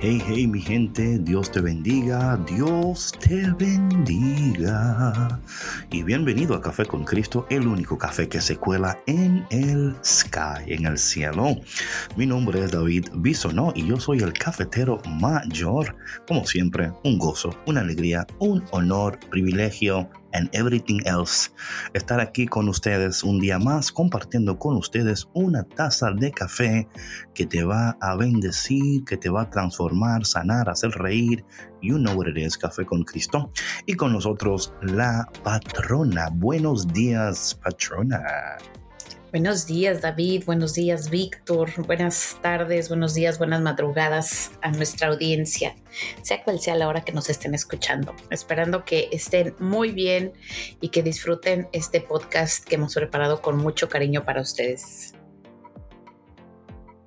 Hey, hey, mi gente, Dios te bendiga, Dios te bendiga. Y bienvenido a Café con Cristo, el único café que se cuela en el sky, en el cielo. Mi nombre es David Bisonó y yo soy el cafetero mayor. Como siempre, un gozo, una alegría, un honor, privilegio and everything else. Estar aquí con ustedes un día más compartiendo con ustedes una taza de café que te va a bendecir, que te va a transformar, sanar, hacer reír. You know what it is, Café con Cristo. Y con nosotros la patrona. Buenos días, patrona. Buenos días David, buenos días Víctor, buenas tardes, buenos días, buenas madrugadas a nuestra audiencia, sea cual sea la hora que nos estén escuchando. Esperando que estén muy bien y que disfruten este podcast que hemos preparado con mucho cariño para ustedes.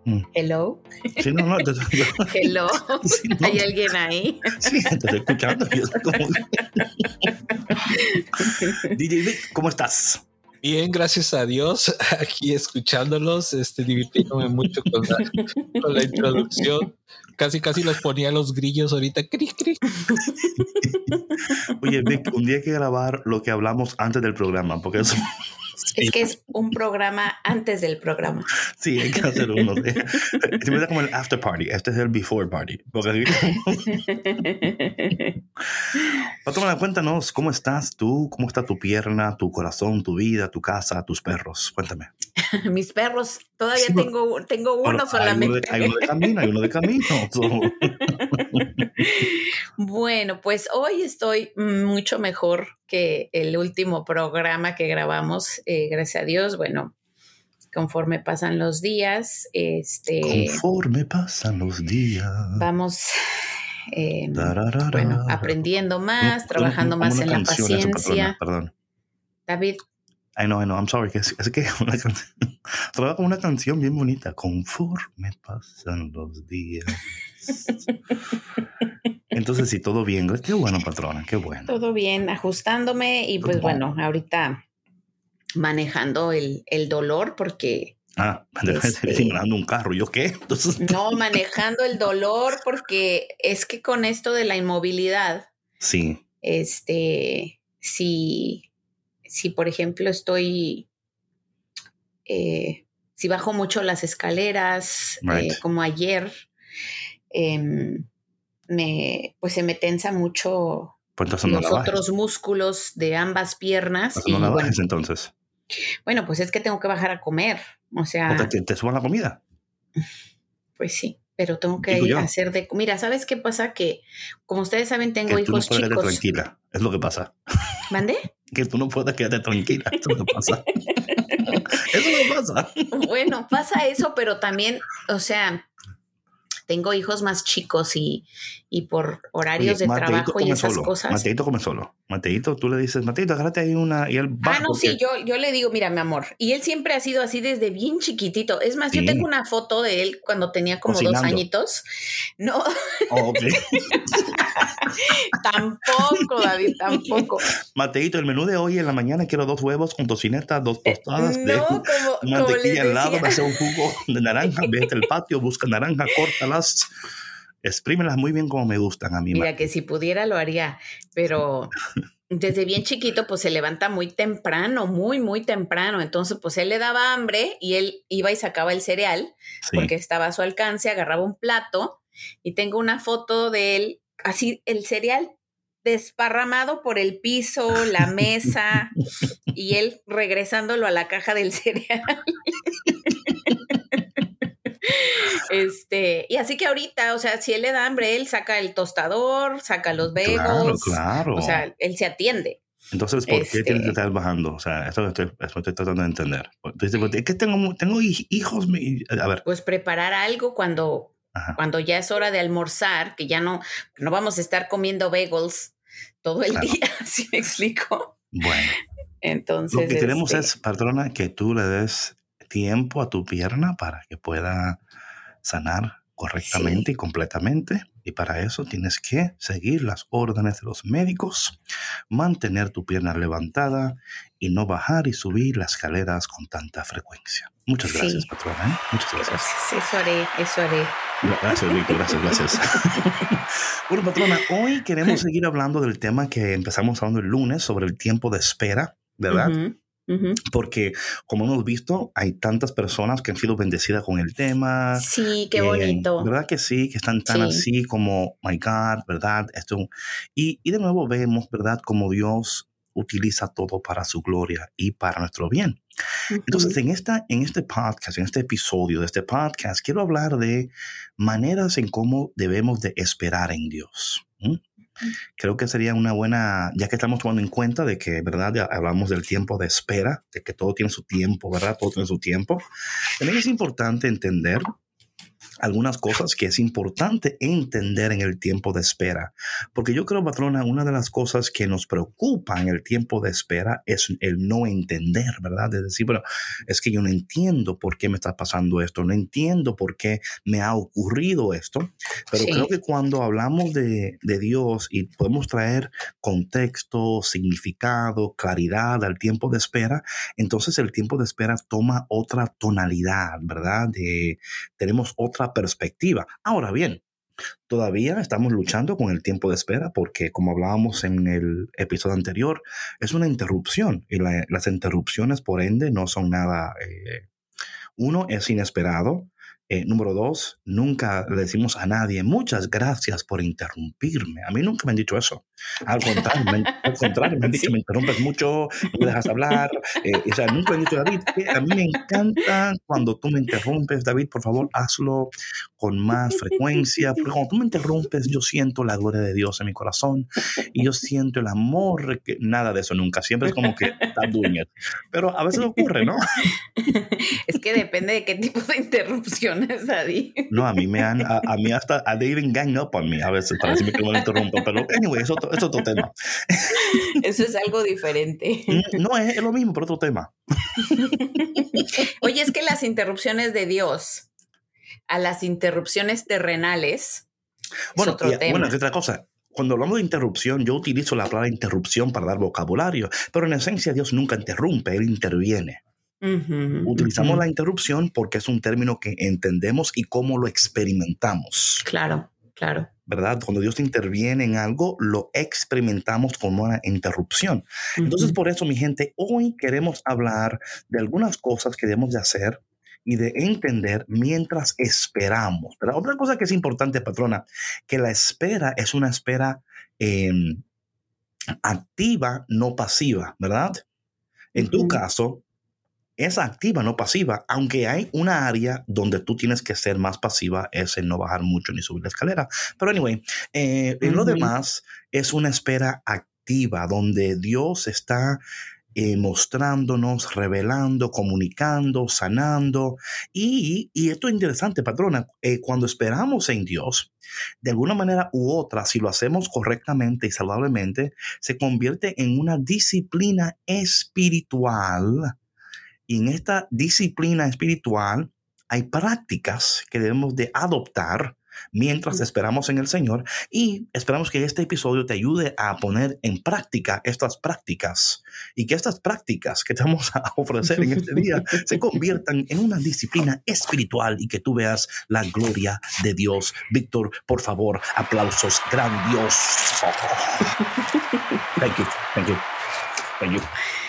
Mm. Hello. Sí, no, no, Hello. ¿Hay alguien ahí? Sí, te estoy escuchando. DJ ¿cómo estás? Bien, gracias a Dios, aquí escuchándolos, este, divirtiéndome mucho con la, introducción. Casi, casi los ponía los grillos ahorita. Cri, cri. Oye, Vic, un día hay que grabar lo que hablamos antes del programa, porque eso es que es un programa antes del programa. Sí, hay que hacer uno. Es como el after party. Este es el before party. Patrona, cuéntanos, ¿cómo estás tú? ¿Cómo está tu pierna, tu corazón, tu vida, tu casa, tus perros? Cuéntame. Mis perros, todavía tengo, tengo uno solamente. Hay uno, de, camino, hay uno de camino. bueno, pues hoy estoy mucho mejor que el último programa que grabamos, eh, gracias a Dios. Bueno, conforme pasan los días, este... Conforme pasan los días. Vamos eh, bueno, aprendiendo más, trabajando más en la paciencia. perdón. David. I know, I know, I'm sorry. Es, que una canción, trabaja una canción bien bonita. Conforme pasan los días. Entonces, sí, todo bien. Qué bueno, patrona, qué bueno. Todo bien, ajustándome y pues bueno, ahorita manejando el, el dolor porque Ah, este, manejando un carro, ¿yo qué? No, manejando el dolor porque es que con esto de la inmovilidad. Sí. Este, si, si por ejemplo estoy, eh, si bajo mucho las escaleras, eh, como ayer, em, me, pues se me tensa mucho pues los otros músculos de ambas piernas. Pues y, no la entonces. Bueno, pues es que tengo que bajar a comer. O sea. ¿Te, te suban la comida? Pues sí, pero tengo que ir a hacer de. Mira, ¿sabes qué pasa? Que, como ustedes saben, tengo hijos tú no chicos. tranquila, es lo que pasa. ¿Mande? que tú no puedes quedarte tranquila, es lo que pasa. eso no pasa. Bueno, pasa eso, pero también, o sea, tengo hijos más chicos y, y por horarios de trabajo y esas cosas. Mateito come solo. Mateito, tú le dices, Mateito, agárrate ahí una y él va. Ah, no, sí, yo, yo le digo, mira, mi amor. Y él siempre ha sido así desde bien chiquitito. Es más, yo tengo una foto de él cuando tenía como dos añitos. No. Oh, tampoco, David, tampoco. Mateito, el menú de hoy en la mañana quiero dos huevos con tocineta, dos eh, tostadas de mantequilla al lado, hacer un jugo de naranja, vete al patio, busca naranja, córtalas exprímelas muy bien como me gustan a mí. Mira, que si pudiera lo haría, pero desde bien chiquito pues se levanta muy temprano, muy, muy temprano. Entonces pues él le daba hambre y él iba y sacaba el cereal porque estaba a su alcance, agarraba un plato y tengo una foto de él, así el cereal desparramado por el piso, la mesa y él regresándolo a la caja del cereal. Este, y así que ahorita, o sea, si él le da hambre, él saca el tostador, saca los bagels. Claro, claro. O sea, él se atiende. Entonces, ¿por qué tienes que estar bajando? O sea, eso estoy, estoy tratando de entender. Entonces, es que tengo, tengo hij- hijos. A ver, Pues preparar algo cuando, Ajá. cuando ya es hora de almorzar, que ya no, no vamos a estar comiendo bagels todo el Claro. día, ¿sí me explico? bueno. Entonces, Lo que queremos este, es, patrona, que tú le des tiempo a tu pierna para que pueda sanar correctamente y completamente. Y para eso tienes que seguir las órdenes de los médicos, mantener tu pierna levantada y no bajar y subir las escaleras con tanta frecuencia. Muchas gracias, Sí. patrona. ¿eh? Muchas gracias. Eso haré, eso haré. Gracias, Víctor. Gracias, gracias. bueno, patrona, hoy queremos seguir hablando del tema que empezamos hablando el lunes sobre el tiempo de espera, ¿verdad? Ujú, ujú. Porque, como hemos visto, hay tantas personas que han sido bendecidas con el tema. Sí, qué que, bonito. ¿Verdad que sí? Que están tan Sí. así como, my God, ¿verdad? Esto. Y, y de nuevo vemos, ¿verdad? Como Dios utiliza todo para su gloria y para nuestro bien. Entonces, en, esta, en este podcast, en este episodio de este podcast, quiero hablar de maneras en cómo debemos de esperar en Dios. ¿m? Creo que sería una buena, ya que estamos tomando en cuenta de que, ¿verdad? Ya hablamos del tiempo de espera, de que todo tiene su tiempo, ¿verdad? Todo tiene su tiempo. También es importante entender algunas cosas que es importante entender en el tiempo de espera. Porque yo creo, patrona, una de las cosas que nos preocupa en el tiempo de espera es el no entender, ¿verdad? De decir, bueno, es que yo no entiendo por qué me está pasando esto, no entiendo por qué me ha ocurrido esto. Pero Sí. creo que cuando hablamos de, de Dios y podemos traer contexto, significado, claridad al tiempo de espera, entonces el tiempo de espera toma otra tonalidad, ¿verdad? De, tenemos otra perspectiva. Ahora bien, todavía estamos luchando con el tiempo de espera porque, como hablábamos en el episodio anterior, es una interrupción y la- las interrupciones, por ende, no son nada... eh, uno, es inesperado. Eh, número dos, nunca le decimos a nadie muchas gracias por interrumpirme. A mí nunca me han dicho eso. Al contrario, me, al contrario, me han dicho Sí. me interrumpes mucho, no me dejas hablar. Eh, o sea, nunca han dicho, David, que a mí me encanta cuando tú me interrumpes, David, por favor, hazlo con más frecuencia. Porque cuando tú me interrumpes, yo siento la gloria de Dios en mi corazón y yo siento el amor. Que, nada de eso nunca. Siempre es como que está doing it. Pero a veces ocurre, ¿no? Es que depende de qué tipo de interrupciones, Adi. No, a mí me han, a, a mí hasta, a they even gang up on me a veces para decirme que no me interrumpo, pero anyway, eso es otro tema. Eso es algo diferente. Mm, No, es, es lo mismo, pero otro tema. Oye, es que las interrupciones de Dios a las interrupciones terrenales Bueno, es otro y- tema. bueno, es otra cosa. Cuando hablamos de interrupción, yo utilizo la palabra interrupción para dar vocabulario, pero en esencia Dios nunca interrumpe, Él interviene. Utilizamos la interrupción porque es un término que entendemos y cómo lo experimentamos, Claro, claro. ¿verdad? Cuando Dios interviene en algo, lo experimentamos como una interrupción. Entonces, Ujú. por eso, mi gente, hoy queremos hablar de algunas cosas que debemos de hacer y de entender mientras esperamos. Pero otra cosa que es importante, patrona, que la espera es una espera eh, activa, no pasiva, ¿verdad? En tu caso, es activa, no pasiva, aunque hay una área donde tú tienes que ser más pasiva, es en no bajar mucho ni subir la escalera. Pero anyway, eh, en lo demás es una espera activa donde Dios está eh, mostrándonos, revelando, comunicando, sanando. Y, y esto es interesante, patrona, eh, cuando esperamos en Dios, de alguna manera u otra, si lo hacemos correctamente y saludablemente, se convierte en una disciplina espiritual. Y en esta disciplina espiritual hay prácticas que debemos de adoptar mientras esperamos en el Señor y esperamos que este episodio te ayude a poner en práctica estas prácticas y que estas prácticas que te vamos a ofrecer en este día se conviertan en una disciplina espiritual y que tú veas la gloria de Dios. Víctor, por favor, aplausos grandiosos. Thank you, thank you, thank you.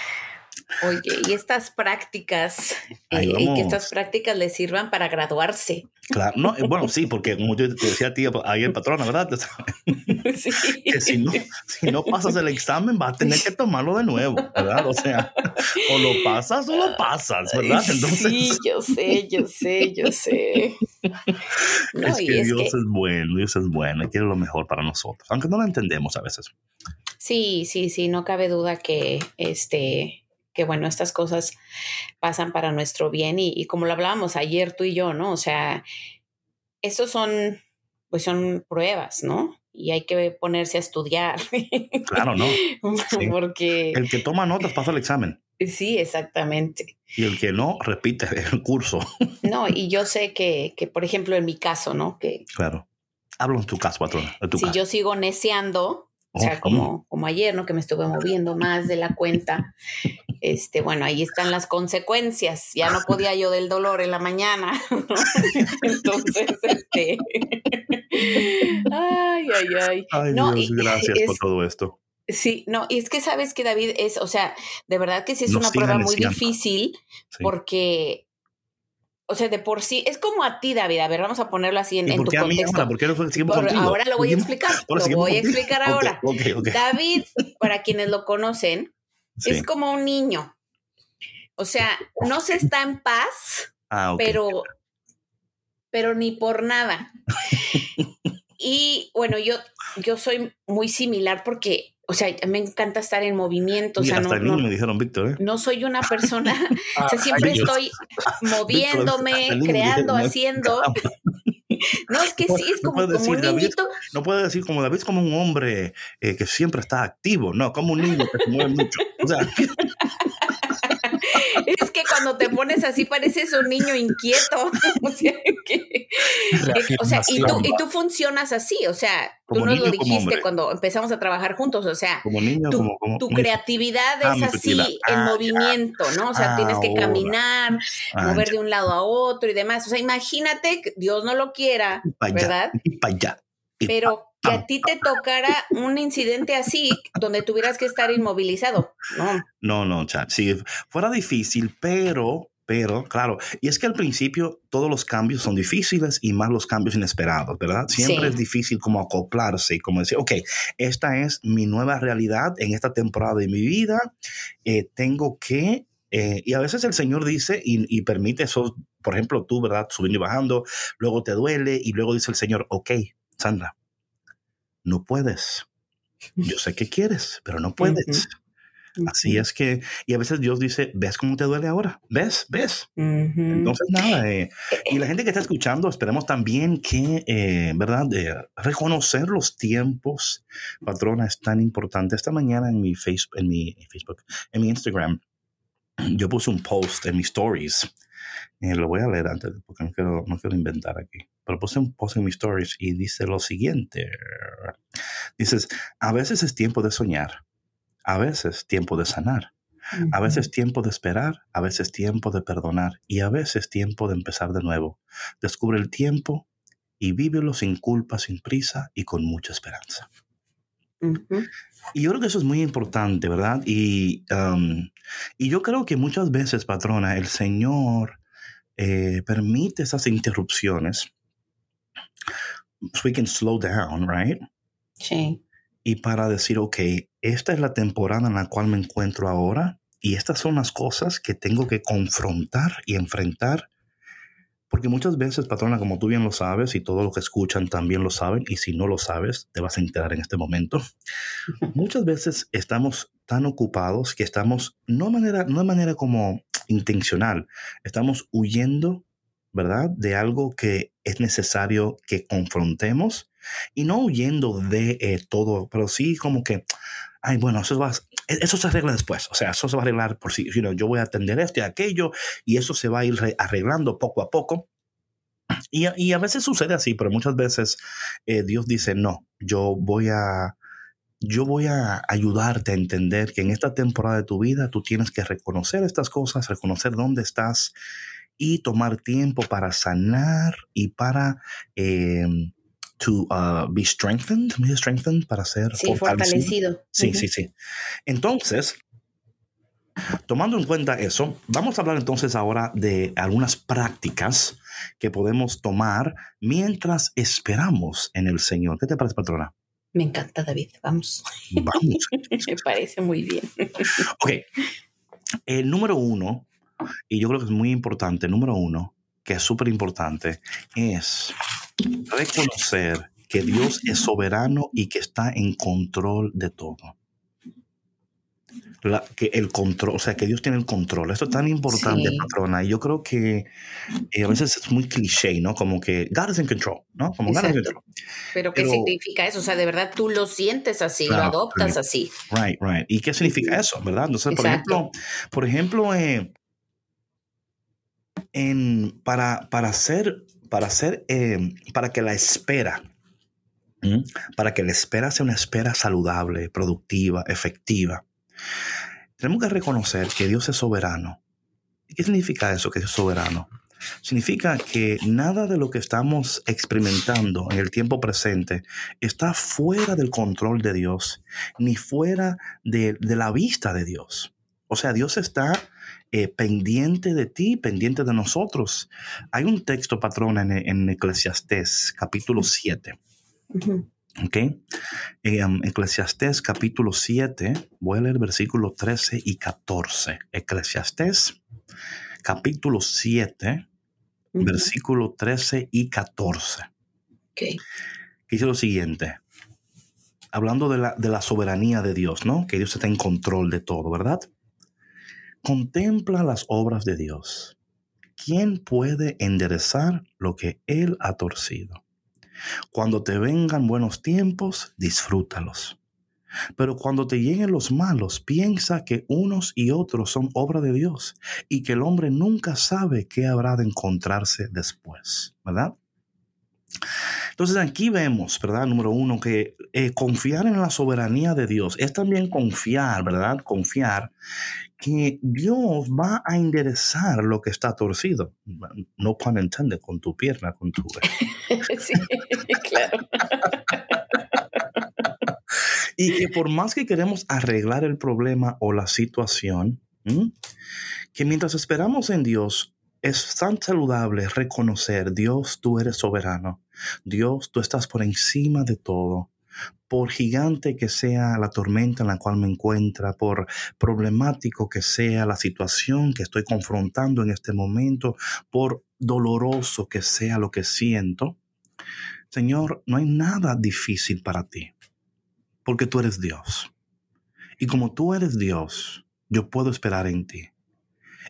Oye, y estas prácticas, eh, y que estas prácticas les sirvan para graduarse. Claro, no, eh, bueno, sí, porque como yo te decía a ti, ahí el patrón, ¿verdad? Sí. Que si no, si no pasas el examen, vas a tener que tomarlo de nuevo, ¿verdad? O sea, o lo pasas o lo pasas, ¿verdad? Entonces... Sí, yo sé, yo sé, yo sé. es que Dios es bueno, Dios es bueno y quiere lo mejor para nosotros, aunque no lo entendemos a veces. Sí, sí, sí, no cabe duda que este que bueno, estas cosas pasan para nuestro bien y, como lo hablábamos ayer tú y yo, ¿no? O sea, estos son, pues son pruebas, ¿no? Y hay que ponerse a estudiar. Claro, ¿no? Porque... El que toma notas pasa el examen. Sí, exactamente. Y el que no, repite el curso. No, y yo sé que, que por ejemplo, en mi caso, ¿no? Que, claro. Hablo en tu caso, patrón. si yo sigo neceando, o sea, como, como ayer, ¿no? Que me estuve moviendo más de la cuenta. Este, bueno, ahí están las consecuencias. Ya no podía yo del dolor en la mañana. Entonces, este. ay, ay, ay. Ay, no, Dios, gracias por todo esto. Sí, no, y es que sabes que David es, o sea, de verdad que sí es una prueba muy difícil porque o sea, de por sí, es como a ti, David. A ver, vamos a ponerlo así en, tu contexto. ahora lo voy a explicar. lo voy a explicar ahora. David, para quienes lo conocen, es como un niño. O sea, no se está en paz, ah, pero, pero ni por nada. y bueno, yo, yo soy muy similar porque o sea, me encanta estar en movimiento. o sea, no, me dijeron Víctor, ¿eh? No soy una persona, o sea, siempre estoy moviéndome, creando, haciendo. No, es que sí, es como, como un niñito. no puede decir como David es como un hombre eh, que siempre está activo, no, como un niño que se mueve mucho. O sea. es que cuando te pones así pareces un niño inquieto. o sea, y, tú, y tú funcionas así, o sea, tú nos lo dijiste cuando empezamos a trabajar juntos, o sea, tu, creatividad ah, es así en ah, movimiento, ¿no? O sea, tienes que caminar, ah, mover de un lado a otro y demás. O sea, imagínate, Dios no lo quiera, ¿verdad? Y para allá. Pero que a ti te tocara un incidente así donde tuvieras que estar inmovilizado. No, no, no, chat. Sí, fuera difícil, pero, pero, claro, y es que al principio todos los cambios son difíciles y más los cambios inesperados, ¿verdad? Siempre es difícil como acoplarse y como decir, ok, esta es mi nueva realidad en esta temporada de mi vida, eh, tengo que eh, y a veces el Señor dice y, y, permite eso, por ejemplo, tú, ¿verdad? Subiendo y bajando, luego te duele y luego dice el Señor, ok, Sandra, no puedes. Yo sé que quieres, pero no puedes. Así es que, y a veces Dios dice, ¿ves cómo te duele ahora? ¿Ves? ¿Ves? Entonces, nada, eh, y la gente que está escuchando, esperemos también que, eh, ¿verdad? Reconocer los tiempos, patrona, es tan importante. Esta mañana en mi, Facebook, en mi Facebook, en mi Instagram, yo puse un post en mis stories eh, lo voy a leer antes porque no quiero, no quiero inventar aquí. Pero puse un post en mis stories y dice lo siguiente. Dices, a veces es tiempo de soñar, a veces tiempo de sanar, a veces tiempo de esperar, a veces tiempo de perdonar y a veces tiempo de empezar de nuevo. Descubre el tiempo y vívelo sin culpa, sin prisa y con mucha esperanza. Y yo creo que eso es muy importante, ¿verdad? Y, um, y yo creo que muchas veces, patrona, el Señor eh, permite esas interrupciones. So we can slow down, right? Sí. Y para decir, ok, esta es la temporada en la cual me encuentro ahora y estas son las cosas que tengo que confrontar y enfrentar porque muchas veces, patrona, como tú bien lo sabes y todos los que escuchan también lo saben, y si no lo sabes, te vas a enterar en este momento. muchas veces estamos tan ocupados que estamos, no de manera, no de manera como intencional, estamos huyendo, ¿verdad? De algo que es necesario que confrontemos y no huyendo de eh, todo, pero sí como que, ay, bueno, eso, va, eso se arregla después, o sea, eso se va a arreglar por si, you yo voy a atender esto y aquello, y eso se va a ir arreglando poco a poco. Y, y a veces sucede así, pero muchas veces eh, Dios dice, no, yo voy a... Yo voy a ayudarte a entender que en esta temporada de tu vida tú tienes que reconocer estas cosas, reconocer dónde estás y tomar tiempo para sanar y para eh, to uh, be strengthened, strengthened para ser sí, fortalecido. Sí, sí, sí. Entonces, Tomando en cuenta eso, vamos a hablar entonces ahora de algunas prácticas que podemos tomar mientras esperamos en el Señor. ¿Qué te parece, patrona? Me encanta, David. Vamos. Vamos. Me parece muy bien. ok. El número uno, y yo creo que es muy importante, número uno, que es súper importante, es reconocer que Dios es soberano y que está en control de todo que el control, o sea, que Dios tiene el control. Esto es tan importante, patrona. Y yo creo que eh, a veces es muy cliché, ¿no? Como que God is in control, ¿no? Como God is in control. Pero, ¿qué significa eso? O sea, de verdad tú lo sientes así, lo adoptas así. Right, right. ¿Y qué significa eso, verdad? Entonces, por ejemplo, por ejemplo, eh, en, para, para hacer, para hacer, eh, para que la espera, para que la espera sea una espera saludable, productiva, efectiva tenemos que reconocer que Dios es soberano. ¿Y qué significa eso, que Dios es soberano? Significa que nada de lo que estamos experimentando en el tiempo presente está fuera del control de Dios, ni fuera de, la vista de Dios. O sea, Dios está eh, pendiente de ti, pendiente de nosotros. Hay un texto, patrona, en, en Eclesiastés, capítulo 7. ¿Ok? Um, Eclesiastés capítulo 7, voy a leer versículos 13 y 14. Eclesiastés capítulo 7, versículo 13 y 14. Okay. Que dice lo siguiente, hablando de la, de la soberanía de Dios, ¿no? Que Dios está en control de todo, ¿verdad? Contempla las obras de Dios. ¿Quién puede enderezar lo que Él ha torcido? Cuando te vengan buenos tiempos, disfrútalos. Pero cuando te lleguen los malos, piensa que unos y otros son obra de Dios y que el hombre nunca sabe qué habrá de encontrarse después, ¿verdad? Entonces aquí vemos, ¿verdad? Número uno, que eh, confiar en la soberanía de Dios es también confiar, ¿verdad? Confiar que Dios va a enderezar lo que está torcido. No pun intended, con tu pierna, con tu... sí, claro. y que por más que queremos arreglar el problema o la situación, que mientras esperamos en Dios, es tan saludable reconocer, Dios, tú eres soberano. Dios, tú estás por encima de todo. Por gigante que sea la tormenta en la cual me encuentra, por problemático que sea la situación que estoy confrontando en este momento, por doloroso que sea lo que siento, Señor, no hay nada difícil para ti, porque tú eres Dios. Y como tú eres Dios, yo puedo esperar en ti.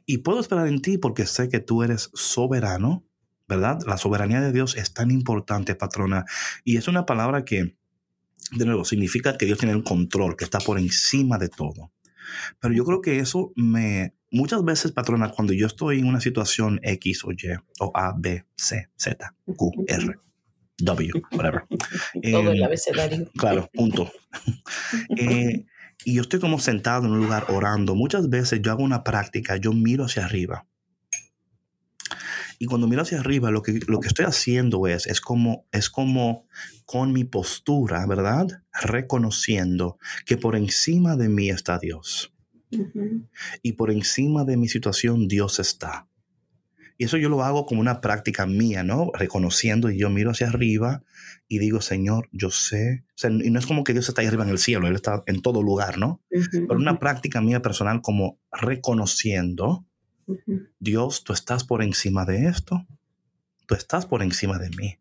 Y puedo esperar en ti porque sé que tú eres soberano, ¿verdad? La soberanía de Dios es tan importante, patrona. Y es una palabra que, de nuevo, significa que Dios tiene el control, que está por encima de todo. Pero yo creo que eso me, muchas veces, patrona, cuando yo estoy en una situación X o Y, o A, B, C, Z, Q, R, W, whatever. Todo el em, abecedario. Claro, punto. eh, y yo estoy como sentado en un lugar orando, muchas veces yo hago una práctica, yo miro hacia arriba. Y cuando miro hacia arriba, lo que, lo que estoy haciendo es, es como, es como con mi postura, ¿verdad? Reconociendo que por encima de mí está Dios. Y por encima de mi situación Dios está. Y eso yo lo hago como una práctica mía, ¿no? Reconociendo y yo miro hacia arriba y digo, Señor, yo sé. y no es como que Dios está ahí arriba en el cielo, Él está en todo lugar, ¿no? Pero una práctica mía personal como reconociendo, Dios, tú estás por encima de esto, tú estás por encima de mí.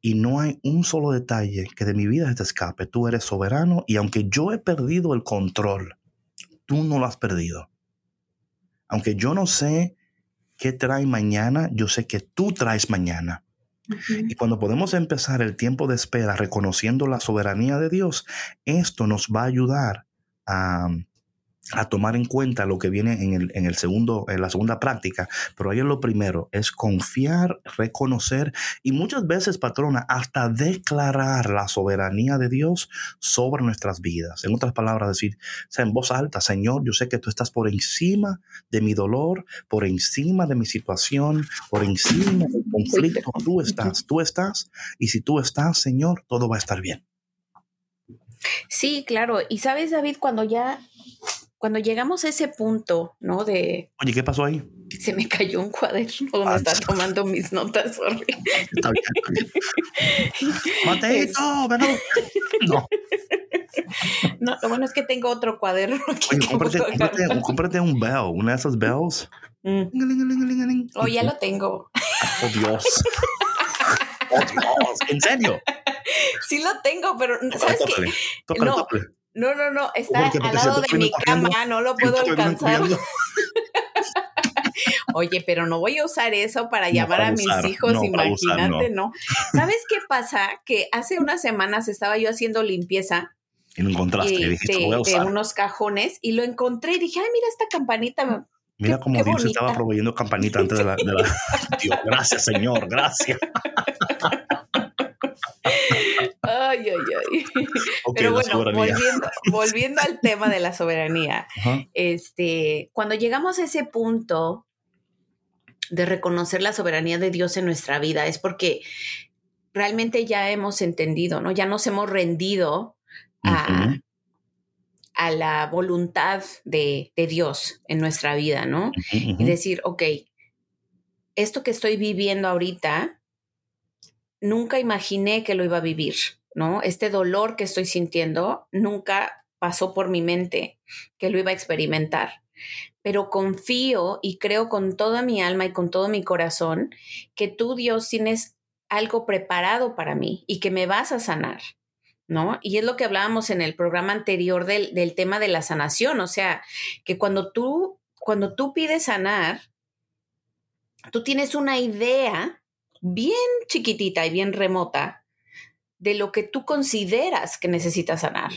Y no hay un solo detalle que de mi vida te escape. Tú eres soberano y aunque yo he perdido el control, tú no lo has perdido. Aunque yo no sé qué trae mañana, yo sé que tú traes mañana. Y cuando podemos empezar el tiempo de espera reconociendo la soberanía de Dios, esto nos va a ayudar a, a tomar en cuenta lo que viene en, el, en, el segundo, en la segunda práctica, pero ahí en lo primero es confiar, reconocer y muchas veces, patrona, hasta declarar la soberanía de Dios sobre nuestras vidas. En otras palabras, decir, sea, en voz alta, Señor, yo sé que tú estás por encima de mi dolor, por encima de mi situación, por encima del conflicto. Tú estás, tú estás, y si tú estás, Señor, todo va a estar bien. Sí, claro. Y sabes, David, cuando ya cuando llegamos a ese punto, ¿no? De... Oye, ¿qué pasó ahí? Se me cayó un cuaderno donde está tomando mis notas. Sorry. Está bien. Mateito. No. No, lo bueno es que tengo otro cuaderno. Oye, cómprate, un bell, una de esas bells. Mm. Oh, ya lo tengo. Oh, Dios. Oh, Dios. ¿En serio? Sí lo tengo, pero ¿sabes qué? no, no, no, no, está al lado de mi cama, no lo puedo alcanzar. Oye, pero no voy a usar eso para llamar a mis hijos, imagínate, no. ¿Sabes qué pasa? Que hace unas semanas estaba yo haciendo limpieza. Y lo encontraste, y dijiste, de, voy a usar. de unos cajones y lo encontré y dije, ay, mira esta campanita. Mira cómo Dios estaba proveyendo campanita antes de la, de la... Dios, gracias, Señor, gracias. Ay, ay, ay. Pero bueno, volviendo, volviendo, al tema de la soberanía, este, cuando llegamos a ese punto de reconocer la soberanía de Dios en nuestra vida, es porque realmente ya hemos entendido, ¿no? Ya nos hemos rendido a, a la voluntad de, de, Dios en nuestra vida, ¿no? Y decir, ok, esto que estoy viviendo ahorita, nunca imaginé que lo iba a vivir, ¿no? Este dolor que estoy sintiendo nunca pasó por mi mente que lo iba a experimentar. Pero confío y creo con toda mi alma y con todo mi corazón que tú, Dios, tienes algo preparado para mí y que me vas a sanar, ¿no? Y es lo que hablábamos en el programa anterior del, del tema de la sanación, o sea, que cuando tú, cuando tú pides sanar, tú tienes una idea bien chiquitita y bien remota de lo que tú consideras que necesitas sanar.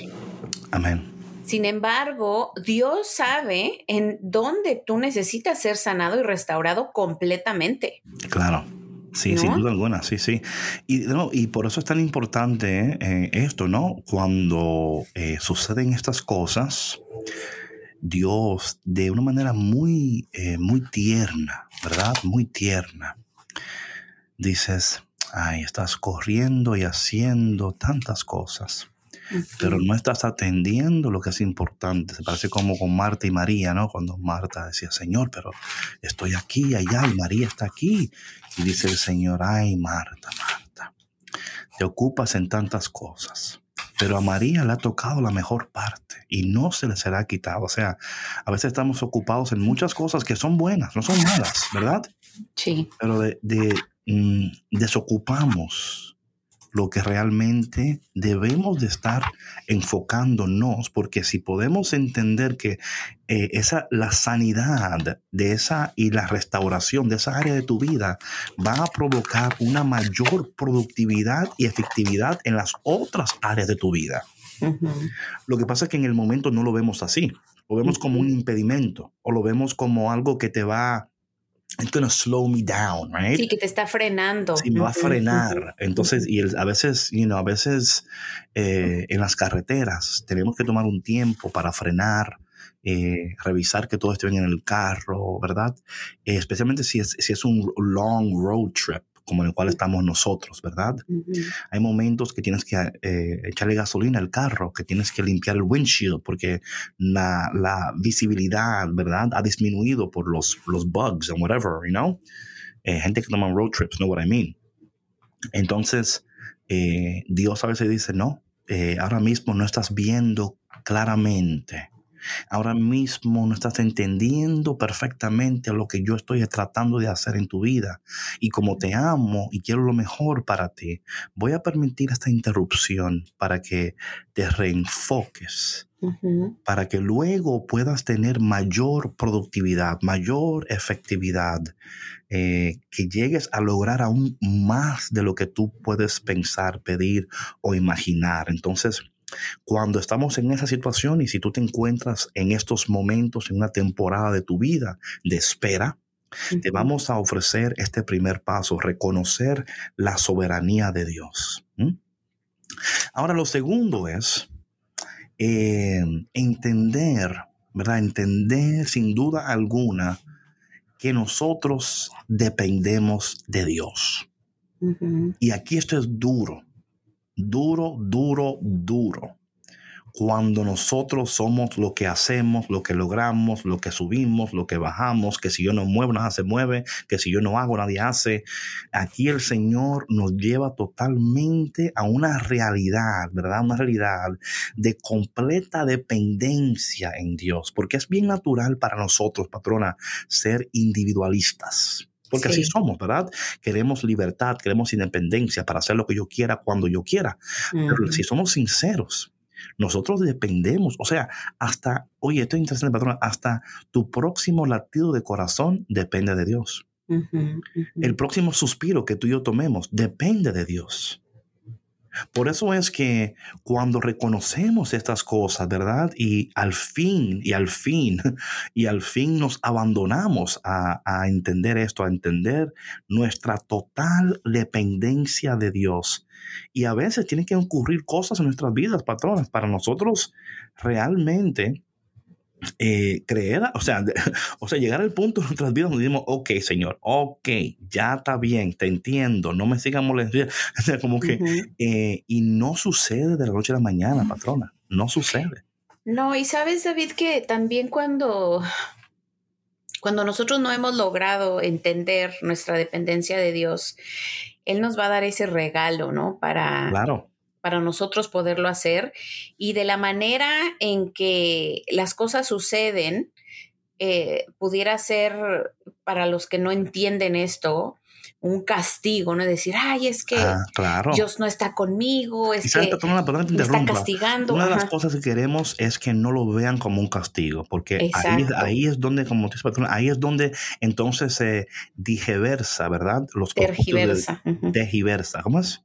Amén. Sin embargo, Dios sabe en dónde tú necesitas ser sanado y restaurado completamente. Claro. Sí, sin duda alguna, sí, sí. Y, y por eso es tan importante eh, esto, ¿no? Cuando eh, suceden estas cosas, Dios, de una manera muy, eh, muy tierna, ¿verdad? Muy tierna, dices, ay, estás corriendo y haciendo tantas cosas, pero no estás atendiendo lo que es importante. Se parece como con Marta y María, ¿no? Cuando Marta decía, Señor, pero estoy aquí, allá, y María está aquí. Y dice el Señor, ay, Marta, Marta, te ocupas en tantas cosas. Pero a María le ha tocado la mejor parte y no se le será quitado. O sea, a veces estamos ocupados en muchas cosas que son buenas, no son malas, ¿verdad? Sí. Pero de, Mm, desocupamos lo que realmente debemos de estar enfocándonos, porque si podemos entender que eh, esa, la sanidad de esa y la restauración de esa área de tu vida va a provocar una mayor productividad y efectividad en las otras áreas de tu vida. Lo que pasa es que en el momento no lo vemos así, lo vemos como un impedimento o lo vemos como algo que te va it's gonna slow me down, right? Sí, que te está frenando. Sí, me va a frenar. Entonces, y a veces, you know, a veces eh, en las carreteras tenemos que tomar un tiempo para frenar, eh, revisar que todo esté bien en el carro, ¿verdad? Eh, especialmente si es, si es un long road trip como en el cual estamos nosotros, ¿verdad? Hay momentos que tienes que eh, echarle gasolina al carro, que tienes que limpiar el windshield porque la, la visibilidad, ¿verdad? Ha disminuido por los, los bugs and whatever, you know? Eh, gente que toma road trips, know what I mean? Entonces, eh, Dios a veces dice, no, ahora mismo no estás viendo claramente Ahora mismo no estás entendiendo perfectamente lo que yo estoy tratando de hacer en tu vida. Y como te amo y quiero lo mejor para ti, voy a permitir esta interrupción para que te reenfoques, para que luego puedas tener mayor productividad, mayor efectividad, eh, que llegues a lograr aún más de lo que tú puedes pensar, pedir o imaginar. Entonces, cuando estamos en esa situación y si tú te encuentras en estos momentos, en una temporada de tu vida de espera, te vamos a ofrecer este primer paso, reconocer la soberanía de Dios. Ahora, lo segundo es eh, entender, ¿verdad? Entender sin duda alguna que nosotros dependemos de Dios. Y aquí esto es duro duro, duro, duro. cuando nosotros somos lo que hacemos, lo que logramos, lo que subimos, lo que bajamos, que si yo no muevo, nada se mueve, que si yo no hago, nadie hace. Aquí el Señor nos lleva totalmente a una realidad, ¿verdad? Una realidad de completa dependencia en Dios, porque es bien natural para nosotros, patrona, ser individualistas. Porque así somos, ¿verdad? Queremos libertad, queremos independencia para hacer lo que yo quiera cuando yo quiera. Pero si somos sinceros, nosotros dependemos, o sea, hasta, oye, esto es interesante, patrón, hasta tu próximo latido de corazón depende de Dios. El próximo suspiro que tú y yo tomemos depende de Dios. Por eso es que cuando reconocemos estas cosas, ¿verdad? Y al fin, y al fin, y al fin nos abandonamos a, a entender esto, a entender nuestra total dependencia de Dios, y a veces tienen que ocurrir cosas en nuestras vidas, patronas, para nosotros realmente eh, creer, o sea, o sea, llegar al punto en nuestras vidas donde decimos, ok, Señor, ok, ya está bien, te entiendo, no me sigan molestando. como que, eh, y no sucede de la noche a la mañana, patrona, no sucede. No, y sabes, David, que también cuando, cuando nosotros no hemos logrado entender nuestra dependencia de Dios él nos va a dar ese regalo, ¿no? Para, para nosotros poderlo hacer. Y de la manera en que las cosas suceden, eh, pudiera ser para los que no entienden esto, un castigo, ¿no? Decir, ay, es que ah, Dios no está conmigo, es que me está castigando. Una de las cosas que queremos es que no lo vean como un castigo, porque ahí, es donde, como dice patrón, ahí es donde entonces se digiversa, ¿verdad? Los tergiversa. De, ¿Cómo es?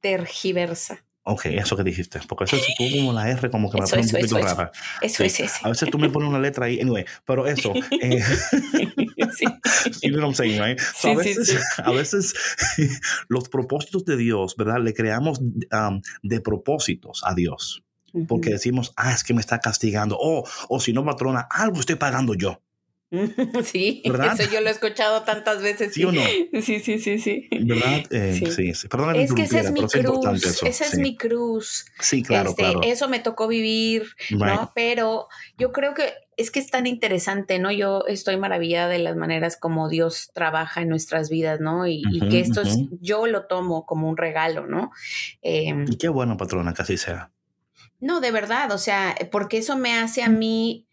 Tergiversa. Ok, eso que dijiste, porque eso es como la R como que me pone un poquito rara. Eso, es eso. A veces tú me pones una letra ahí, anyway, pero eso. Eh, sí. you know what I'm saying, right? a, veces, a veces los propósitos de Dios, ¿verdad? Le creamos um, de propósitos a Dios. Porque decimos, ah, es que me está castigando. O, o si no, patrona, algo estoy pagando yo. Sí, eso yo lo he escuchado tantas veces. ¿Sí, o no? Sí, sí, sí, sí. ¿Verdad? Eh, sí. sí, Perdón, es que esa es mi cruz. esa es mi cruz. Sí, claro, este, claro. Eso me tocó vivir, ¿no? Pero yo creo que es que es tan interesante, ¿no? Yo estoy maravillada de las maneras como Dios trabaja en nuestras vidas, ¿no? Y, que esto es, yo lo tomo como un regalo, ¿no? Em, y qué bueno, patrona, que así sea. No, de verdad, o sea, porque eso me hace a mí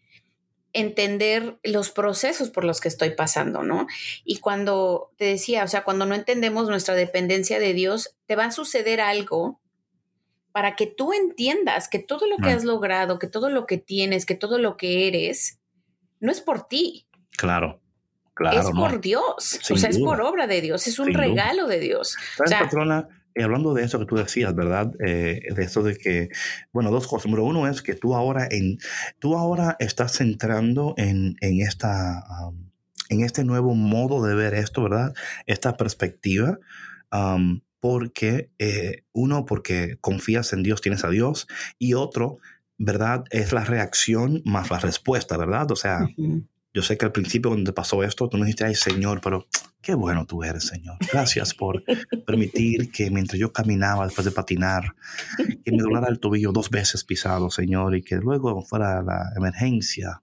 entender los procesos por los que estoy pasando, ¿no? Y cuando te decía, o sea, cuando no entendemos nuestra dependencia de Dios, te va a suceder algo para que tú entiendas que todo lo que has logrado, que todo lo que tienes, que todo lo que eres, no es por ti. Claro. Claro, es por Dios, o sea, es por obra de Dios, es un regalo de Dios. o sea, patrona? Hablando de eso que tú decías, ¿verdad? Eh, de eso de que, bueno, dos cosas. Número uno es que tú ahora, en, tú ahora estás centrando en, en esta, en este nuevo modo de ver esto, ¿verdad? Esta perspectiva. porque eh, uno, porque confías en Dios, tienes a Dios, y otro, ¿verdad? Es la reacción más la respuesta, ¿verdad? O sea, yo sé que al principio cuando te pasó esto, tú no dijiste, ay Señor, pero qué bueno tú eres, Señor. Gracias por permitir que mientras yo caminaba después de patinar, que me dolara el tobillo dos veces pisado, Señor, y que luego fuera la emergencia,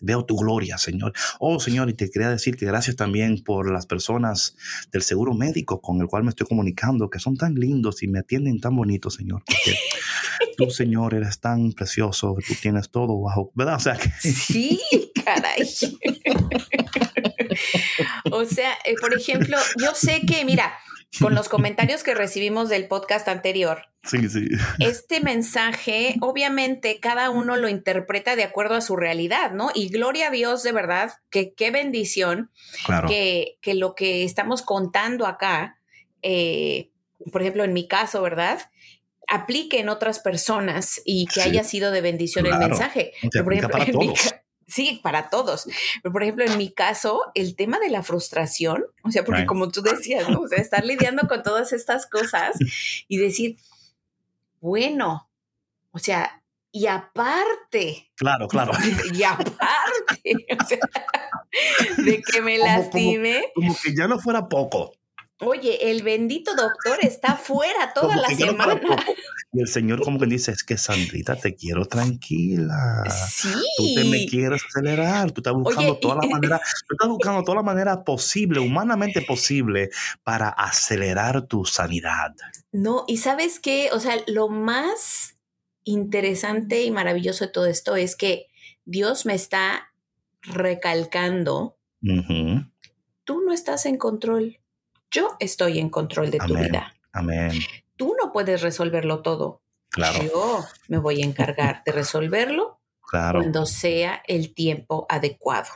Veo tu gloria, Señor. Oh, Señor, y te quería decir que gracias también por las personas del seguro médico con el cual me estoy comunicando, que son tan lindos y me atienden tan bonito, Señor. Porque tú, Señor, eres tan precioso, tú tienes todo bajo, ¿verdad? O sea, Sí, caray. o sea, eh, por ejemplo, yo sé que, mira, con los comentarios que recibimos del podcast anterior. Sí, sí. Este mensaje, obviamente, cada uno lo interpreta de acuerdo a su realidad, ¿no? Y gloria a Dios, de verdad, que qué bendición que, que, lo que estamos contando acá, eh, por ejemplo, en mi caso, ¿verdad? Aplique en otras personas y que haya sido de bendición el mensaje. por ejemplo, para todos. Sí, para todos. Pero, por ejemplo, en mi caso, el tema de la frustración, o sea, porque como tú decías, ¿no? O sea, estar lidiando con todas estas cosas y decir, bueno, o sea, y aparte. Claro, claro. Y aparte, o sea, de que me lastime. Como, que ya no fuera poco. Oye, el bendito doctor está fuera toda la semana. Y el Señor como que dice, es que Sandrita, te quiero tranquila. Sí. Tú te me quieres acelerar, tú estás buscando toda la manera, tú estás buscando toda la manera posible, humanamente posible, para acelerar tu sanidad. No, y sabes qué, o sea, lo más interesante y maravilloso de todo esto es que Dios me está recalcando, tú no estás en control, yo estoy en control de tu vida. Amén. Tú no puedes resolverlo todo. Claro. Yo me voy a encargar de resolverlo claro. cuando sea el tiempo adecuado.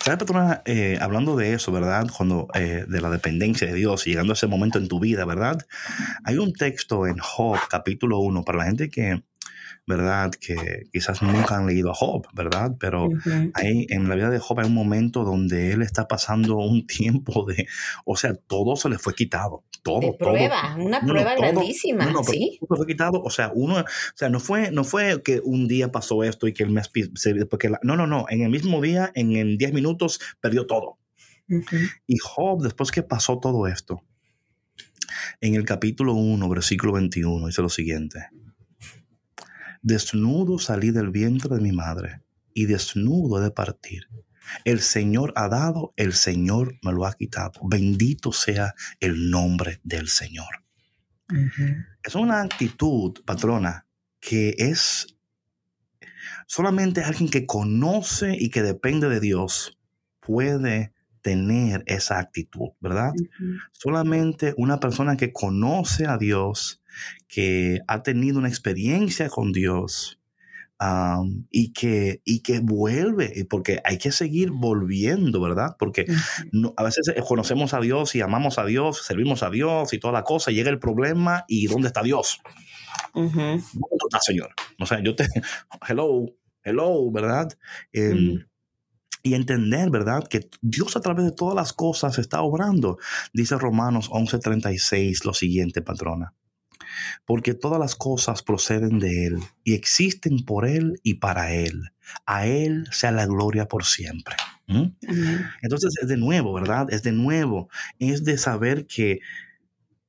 ¿Sabes, patrona? Eh, hablando de eso, ¿verdad? Cuando eh, de la dependencia de Dios, llegando a ese momento en tu vida, ¿verdad? Hay un texto en Job, capítulo 1, para la gente que ¿verdad? Que quizás nunca han leído a Job, ¿verdad? Pero ahí en la vida de Job hay un momento donde él está pasando un tiempo de, o sea, todo se le fue quitado. Todo, de prueba, una prueba grandísima, ¿sí? Todo fue quitado, o sea, uno, o sea, no fue, no fue que un día pasó esto y que el mes, porque no, no, no, en el mismo día, en 10 minutos, perdió todo. Y Job, después que pasó todo esto, en el capítulo 1, versículo 21, dice lo siguiente. Desnudo salí del vientre de mi madre y desnudo he de partir. El Señor ha dado, el Señor me lo ha quitado. Bendito sea el nombre del Señor. Es una actitud, patrona, que es solamente alguien que conoce y que depende de Dios puede tener esa actitud, ¿verdad? Solamente una persona que conoce a Dios que ha tenido una experiencia con Dios y, que, y que vuelve, porque hay que seguir volviendo, ¿verdad? Porque a veces eh, conocemos a Dios y amamos a Dios, servimos a Dios y toda la cosa, llega el problema y ¿dónde está Dios? ¿Dónde está, Señor? O sea, yo te, hello, hello, ¿verdad? Em, y entender, ¿verdad? Que Dios a través de todas las cosas está obrando. Dice Romanos 11:36 lo siguiente, patrona porque todas las cosas proceden de Él y existen por Él y para Él. A Él sea la gloria por siempre. Entonces es de nuevo, ¿verdad? Es de nuevo, es de saber que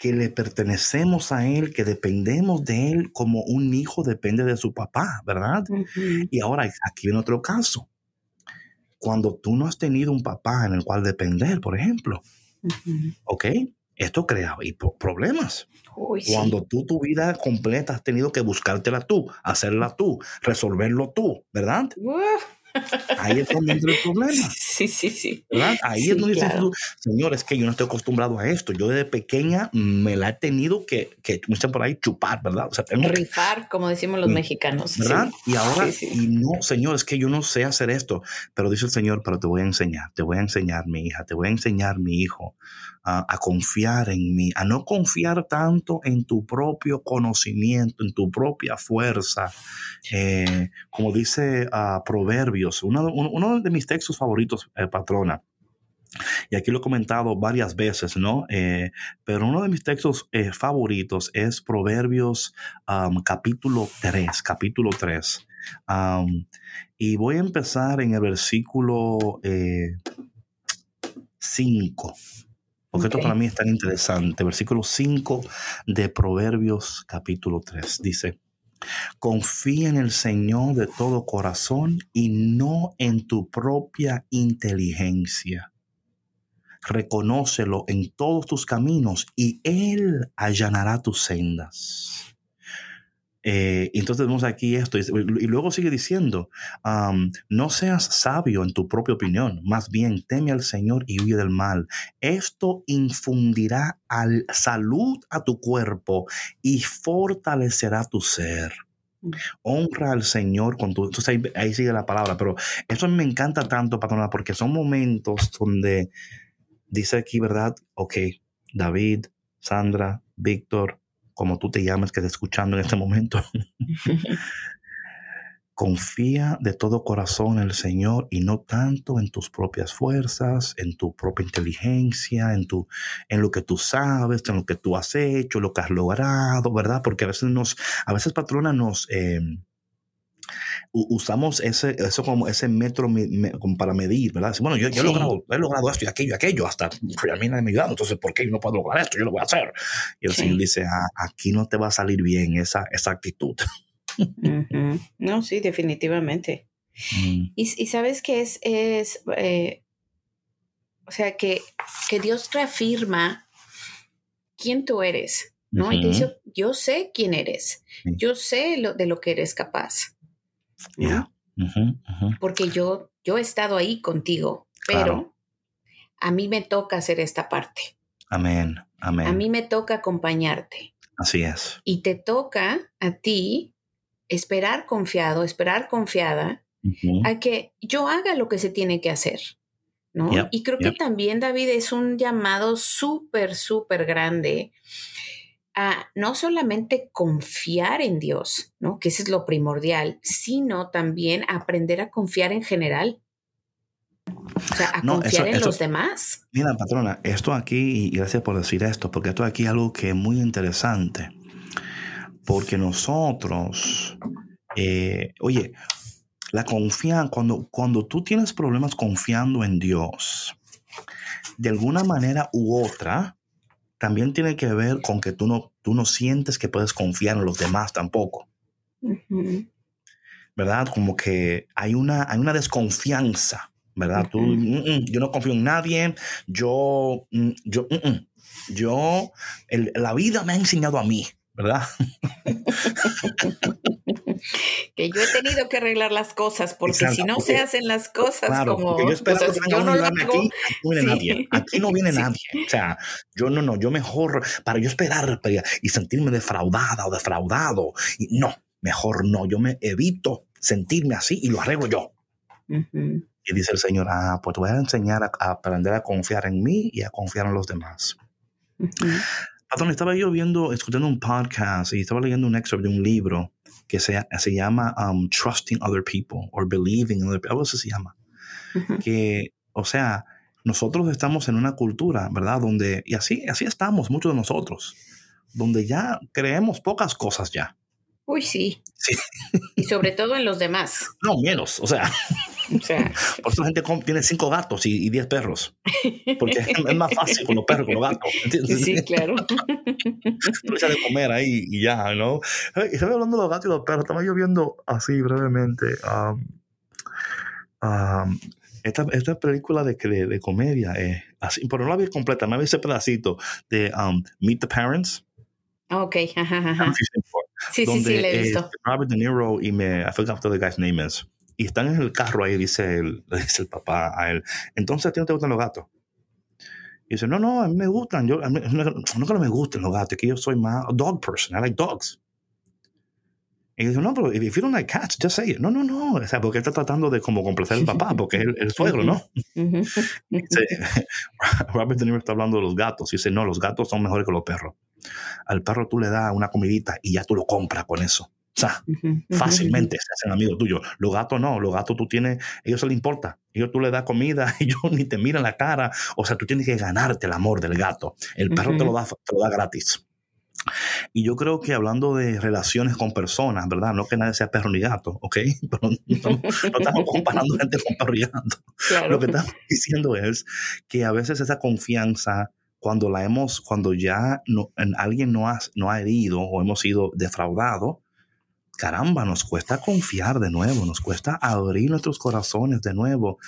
que le pertenecemos a Él, que dependemos de Él como un hijo depende de su papá, ¿verdad? Y ahora aquí viene otro caso. Cuando tú no has tenido un papá en el cual depender, por ejemplo, ¿ok? Esto crea problemas. Cuando tú tu vida completa has tenido que buscártela tú, hacerla tú, resolverlo tú, ¿verdad? Ahí es donde entra el problema. Sí, sí, sí. ¿verdad? Ahí es donde dices tú, señor, es que yo no estoy acostumbrado a esto. Yo desde pequeña me la he tenido que, que por ahí, chupar, ¿verdad? O sea, tengo Rifar, como decimos los mm, mexicanos. ¿Verdad? Y ahora, y no, señor, es que yo no sé hacer esto. Pero dice el Señor, pero te voy a enseñar, te voy a enseñar, mi hija, te voy a enseñar, mi hijo, a, confiar en mí, a no confiar tanto en tu propio conocimiento, en tu propia fuerza. Eh, como dice uh, Proverbios, uno, de mis textos favoritos, eh, patrona, y aquí lo he comentado varias veces, ¿no? Eh, pero uno de mis textos favoritos es Proverbios capítulo 3, capítulo 3. Um, y voy a empezar en el versículo 5. Porque esto para mí es tan interesante. Versículo 5 de Proverbios capítulo 3 dice, confía en el Señor de todo corazón y no en tu propia inteligencia. Reconócelo en todos tus caminos y Él allanará tus sendas. Eh, entonces vemos aquí esto, y, luego sigue diciendo, no seas sabio en tu propia opinión, más bien teme al Señor y huye del mal. Esto infundirá al, salud a tu cuerpo y fortalecerá tu ser. Honra al Señor con tu... Entonces ahí, sigue la palabra, pero eso me encanta tanto, patrona, porque son momentos donde dice aquí, ¿verdad? Ok, David, Sandra, Víctor, como tú te llamas que estás escuchando en este momento. Confía de todo corazón en el Señor y no tanto en tus propias fuerzas, en tu propia inteligencia, en, tu, en lo que tú sabes, en lo que tú has hecho, lo que has logrado, ¿verdad? Porque a veces nos, a veces patrona nos, em, usamos ese, eso como ese metro para medir, ¿verdad? Bueno, yo, yo he, logrado, he, logrado, esto y aquello y aquello, hasta a mí nadie me ha entonces ¿por qué yo no puedo lograr esto? Yo lo voy a hacer. Y el Señor dice, ah, aquí no te va a salir bien esa, esa actitud. No, sí, definitivamente. Mm. Y, sabes que es, es eh, o sea, que, que Dios reafirma quién tú eres, ¿no? Y dice, yo sé quién eres, yo sé lo, de lo que eres capaz. Porque yo, yo he estado ahí contigo, pero a mí me toca hacer esta parte. Amén, amén. A mí me toca acompañarte. Así es. Y te toca a ti esperar confiado, esperar confiada a que yo haga lo que se tiene que hacer. ¿no? y creo que también, David, es un llamado súper, súper grande a no solamente confiar en Dios, ¿no? Que eso es lo primordial, sino también aprender a confiar en general. O sea, a confiar en los demás. Mira, patrona, esto aquí, y gracias por decir esto, porque esto aquí es algo que es muy interesante. Porque nosotros, eh, oye, la confianza, cuando, cuando tú tienes problemas confiando en Dios, de alguna manera u otra, también tiene que ver con que tú no, tú no sientes que puedes confiar en los demás tampoco. ¿Verdad? Como que hay una, hay una desconfianza, ¿verdad? Tú, mm, mm, yo no confío en nadie, yo, mm, yo, yo, la vida me ha enseñado a mí, ¿verdad? que yo he tenido que arreglar las cosas, porque si no se hacen las cosas como yo, espero yo no lo hago, aquí, no viene nadie, aquí no viene nadie. O sea, yo no, no, yo mejor, para yo esperar y sentirme defraudada o defraudado, y no, mejor no, yo me evito sentirme así y lo arreglo yo. Y dice el Señor, ah, pues te voy a enseñar a, aprender a confiar en mí y a confiar en los demás estaba yo viendo, escuchando un podcast y estaba leyendo un excerpt de un libro que se, se llama um, Trusting Other People or Believing in Other People, algo así se llama. Que, o sea, nosotros estamos en una cultura, ¿verdad? Donde, y así, así estamos muchos de nosotros, donde ya creemos pocas cosas ya. Uy, sí. Sí. Y sobre todo en los demás. No, menos, o sea. Por eso la gente tiene cinco gatos y, diez perros. Porque es, más fácil con los perros que con los gatos. ¿entiendes? Sí, claro. Tú de comer ahí y ya, ¿no? Y estaba hablando de los gatos y los perros. Estaba yo viendo así brevemente. Um, um, esta, esta, película de, de, de comedia, eh, así, pero no la vi completa, me vi ese pedacito de um, Meet the Parents. Ok, Sí, sí, sí, le he visto. Robert De Niro y me, I forgot what the guy's name is y están en el carro ahí, dice el, dice el papá a él, entonces a ti no te gustan los gatos. Y dice, no, no, a mí me gustan, yo, no, que no me gusten los gatos, que yo soy más a dog person, I like dogs. Y dice, no, pero if you don't like cats, just say it. No, no, no, o sea, porque él está tratando de como complacer al papá, porque es el, suegro, ¿no? dice, Robert De Niro está hablando de los gatos, y dice, no, los gatos son mejores que los perros. Al perro tú le das una comidita y ya tú lo compras con eso. O sea, fácilmente se hacen amigos tuyos. Los gatos no, los gatos tú tienes, ellos se les importa. Ellos tú le das comida y ellos ni te miran la cara. O sea, tú tienes que ganarte el amor del gato. El perro te, lo da, te lo da gratis. Y yo creo que hablando de relaciones con personas, ¿verdad? No que nadie sea perro ni gato, ¿ok? Pero no, estamos comparando gente con perro y gato. Lo que estamos diciendo es que a veces esa confianza, cuando la hemos, cuando ya no, en alguien no ha, no ha herido o hemos sido defraudados, caramba, nos cuesta confiar de nuevo, nos cuesta abrir nuestros corazones de nuevo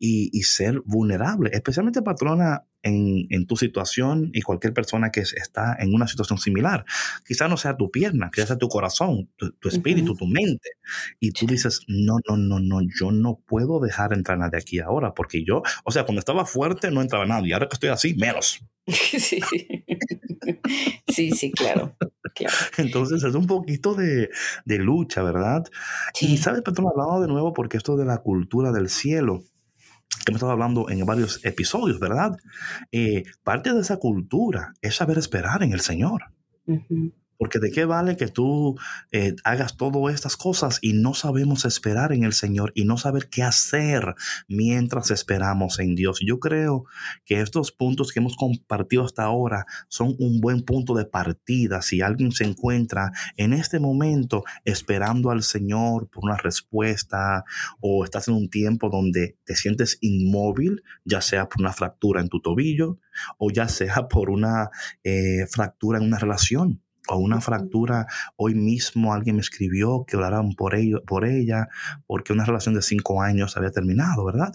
y, ser vulnerable, especialmente patrona en, tu situación y cualquier persona que está en una situación similar. Quizá no sea tu pierna, quizás sea tu corazón, tu, espíritu, tu mente. Y tú dices, no, no, no, no, yo no puedo dejar entrar a nadie aquí ahora, porque yo, o sea, cuando estaba fuerte no entraba nadie, ahora que estoy así, menos. Sí, sí, sí, claro. Entonces es un poquito de, lucha, ¿verdad? Y sabes, Petro, hablado de nuevo porque esto de la cultura del cielo, que hemos estado hablando en varios episodios, ¿verdad? Eh, parte de esa cultura es saber esperar en el Señor. Porque de qué vale que tú eh, hagas todas estas cosas y no sabemos esperar en el Señor y no saber qué hacer mientras esperamos en Dios. Yo creo que estos puntos que hemos compartido hasta ahora son un buen punto de partida. Si alguien se encuentra en este momento esperando al Señor por una respuesta o estás en un tiempo donde te sientes inmóvil, ya sea por una fractura en tu tobillo o ya sea por una eh, fractura en una relación o una fractura. Hoy mismo alguien me escribió que oraran por, ello, por ella porque una relación de cinco años había terminado, ¿verdad?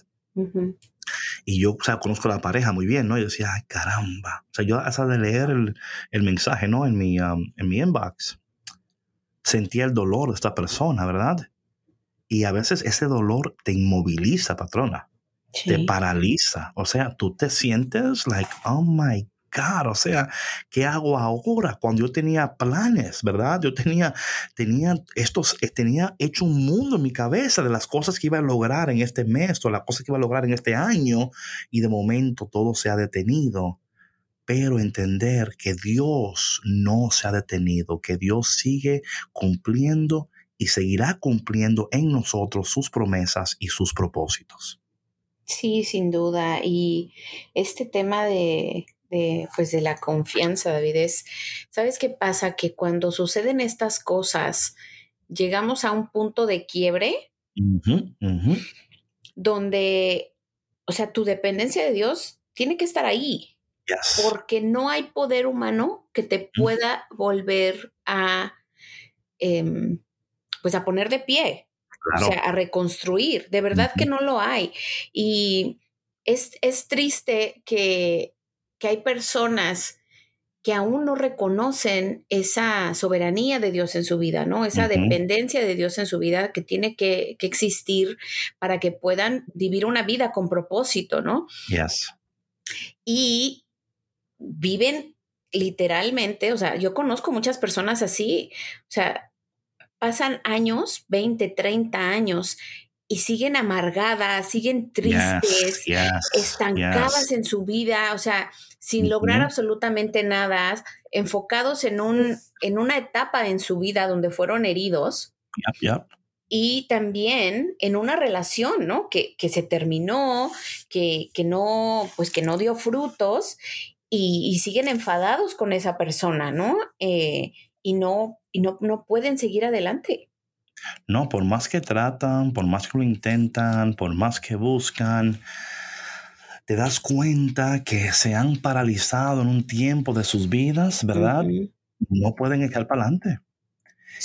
Y yo, o sea, conozco a la pareja muy bien, ¿no? Y decía, ay, caramba. O sea, yo hasta de leer el, mensaje, ¿no? En mi, um, en mi inbox, sentía el dolor de esta persona, ¿verdad? Y a veces ese dolor te inmoviliza, patrona. Te paraliza. O sea, tú te sientes like, oh my o sea, ¿qué hago ahora? Cuando yo tenía planes, ¿verdad? Yo tenía, tenía estos, eh, tenía hecho un mundo en mi cabeza de las cosas que iba a lograr en este mes o las cosas que iba a lograr en este año y de momento todo se ha detenido. Pero entender que Dios no se ha detenido, que Dios sigue cumpliendo y seguirá cumpliendo en nosotros sus promesas y sus propósitos. Sí, sin duda. Y este tema de, de, pues de la confianza, David, es, ¿sabes qué pasa? Que cuando suceden estas cosas, llegamos a un punto de quiebre donde, o sea, tu dependencia de Dios tiene que estar ahí. Porque no hay poder humano que te pueda volver a, em, pues a poner de pie, o sea, a reconstruir. De verdad que no lo hay. Y es, es triste que que hay personas que aún no reconocen esa soberanía de Dios en su vida, ¿no? Esa dependencia de Dios en su vida que tiene que, existir para que puedan vivir una vida con propósito, ¿no? Yes. Y viven literalmente, o sea, yo conozco muchas personas así, o sea, pasan años, 20, 30 años y siguen amargadas, siguen tristes, estancadas en su vida, o sea, sin lograr absolutamente nada, enfocados en, un, en una etapa en su vida donde fueron heridos. Y también en una relación, ¿no? Que, se terminó, que, no, pues que no dio frutos y, siguen enfadados con esa persona, ¿no? Eh, y no, y no, no pueden seguir adelante. No, por más que tratan, por más que lo intentan, por más que buscan, te das cuenta que se han paralizado en un tiempo de sus vidas, ¿verdad? No pueden echar para adelante.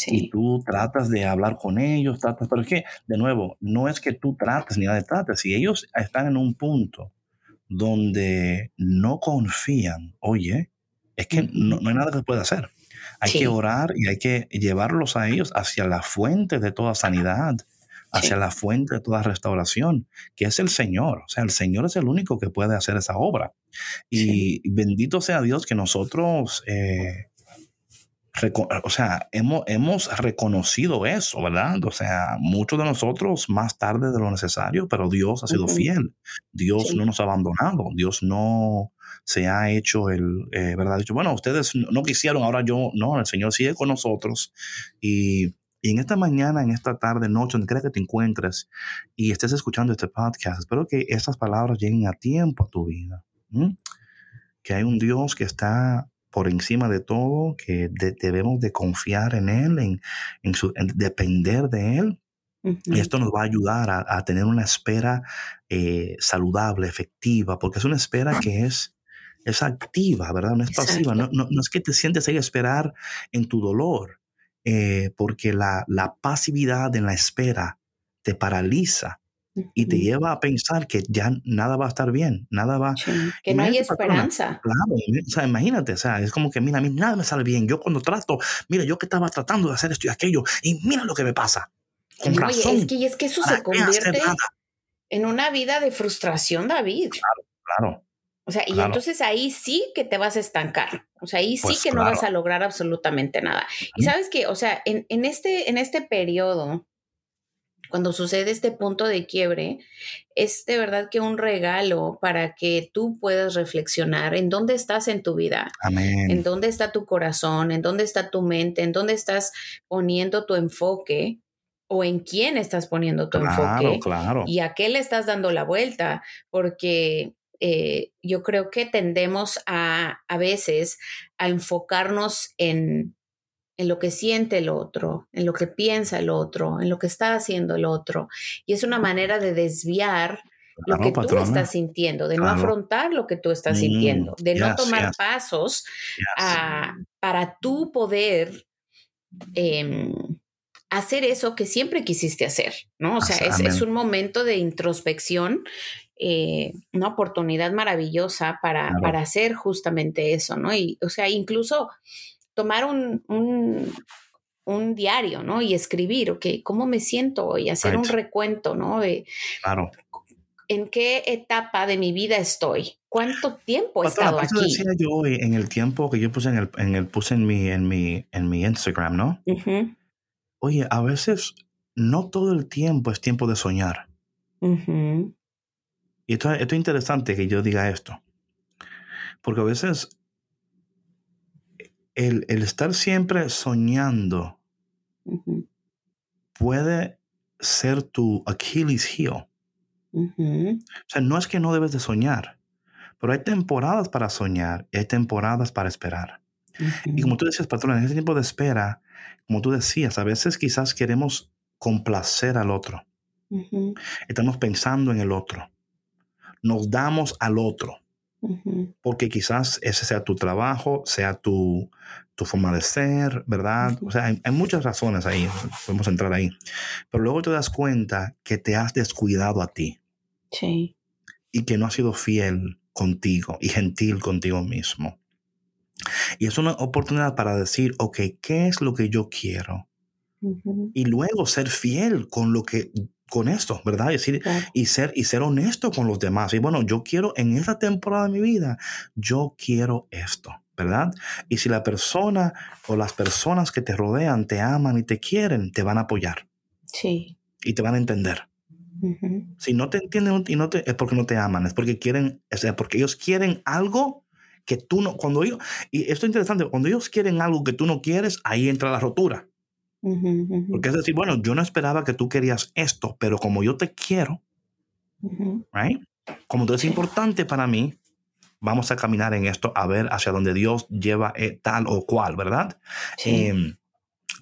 Y tú tratas de hablar con ellos, tratas, pero es que, de nuevo, no es que tú trates ni nada de trates. Si ellos están en un punto donde no confían, oye, es que no, no, hay nada que pueda hacer. Hay que orar y hay que llevarlos a ellos hacia la fuente de toda sanidad, hacia la fuente de toda restauración, que es el Señor. O sea, el Señor es el único que puede hacer esa obra. Y bendito sea Dios que nosotros, eh, o sea, hemos, hemos reconocido eso, ¿verdad? O sea, muchos de nosotros más tarde de lo necesario, pero Dios ha sido fiel. Dios no nos ha abandonado. Dios no, se ha hecho el, eh, ¿verdad? Dicho, bueno, ustedes no quisieron, ahora yo, no, el Señor sigue con nosotros y, en esta mañana, en esta tarde, noche, donde quiera que te encuentres y estés escuchando este podcast, espero que estas palabras lleguen a tiempo a tu vida. Que hay un Dios que está por encima de todo, que debemos de confiar en Él, en, en, su, depender de Él. Y esto nos va a ayudar a, tener una espera eh, saludable, efectiva, porque es una espera que es es activa, ¿verdad? No es pasiva. No, no, es que te sientes ahí a esperar en tu dolor, eh, porque la, la, pasividad en la espera te paraliza y te lleva a pensar que ya nada va a estar bien, nada va... que no hay esperanza. Claro, o sea, imagínate, o sea, es como que, mira, a mí nada me sale bien. Yo cuando trato, mira, yo que estaba tratando de hacer esto y aquello, y mira lo que me pasa. Con razón, es que, es que eso se convierte en una vida de frustración, David. Claro, claro. O sea, y entonces ahí sí que te vas a estancar. O sea, ahí sí pues que no vas a lograr absolutamente nada. Y sabes que, o sea, en, en, este, en este periodo, cuando sucede este punto de quiebre, es de verdad que un regalo para que tú puedas reflexionar en dónde estás en tu vida, Amén. en dónde está tu corazón, en dónde está tu mente, en dónde estás poniendo tu enfoque o en quién estás poniendo tu Claro, enfoque claro. y a qué le estás dando la vuelta, porque eh, yo creo que tendemos a a veces a enfocarnos en, en lo que siente el otro, en lo que piensa el otro, en lo que está haciendo el otro. Y es una manera de desviar lo Claro, que tú patrona. estás sintiendo, de no afrontar lo que tú estás Mm, sintiendo, de no tomar yes. pasos Yes. a- para tú poder em, hacer eso que siempre quisiste hacer, ¿no? O sea, es, es un momento de introspección, eh, una oportunidad maravillosa para, Claro. para hacer justamente eso, ¿no? Y, o sea, incluso tomar un, un, un diario, ¿no? Y escribir, ok, ¿cómo me siento hoy? Hacer un recuento, ¿no? Claro. en qué etapa de mi vida estoy, cuánto tiempo he estado aquí. decía yo en el tiempo que yo puse en el, en el puse en mi, en mi, en mi Instagram, ¿no? Oye, a veces no todo el tiempo es tiempo de soñar. ujú, Y esto, esto es interesante que yo diga esto. Porque a veces el, el estar siempre soñando puede ser tu Achilles heel. O sea, no es que no debes de soñar, pero hay temporadas para soñar y hay temporadas para esperar. Y como tú decías, patrón, en ese tiempo de espera, como tú decías, a veces quizás queremos complacer al otro. Estamos pensando en el otro. Nos damos al otro. porque quizás ese sea tu trabajo, sea tu, tu forma de ser, ¿verdad? O sea, hay, hay muchas razones ahí, podemos entrar ahí. Pero luego te das cuenta que te has descuidado a ti Sí. y que no has sido fiel contigo y gentil contigo mismo. Y es una oportunidad para decir, ok, ¿qué es lo que yo quiero? Y luego ser fiel con lo que, con esto, ¿verdad? Es decir, claro. y ser, y ser honesto con los demás. Y bueno, yo quiero en esta temporada de mi vida, yo quiero esto, ¿verdad? Y si la persona o las personas que te rodean te aman y te quieren, te van a apoyar Sí. y te van a entender. Si no te entienden y no te, es porque no te aman, es porque quieren, es porque ellos quieren algo que tú no, cuando ellos, y esto es interesante, cuando ellos quieren algo que tú no quieres, ahí entra la rotura. Ujú, ujú, Porque es decir, bueno, yo no esperaba que tú querías esto, pero como yo te quiero, ujú. right? Como tú eres importante para mí, vamos a caminar en esto a ver hacia donde Dios lleva eh, tal o cual, ¿verdad? Sí. Em,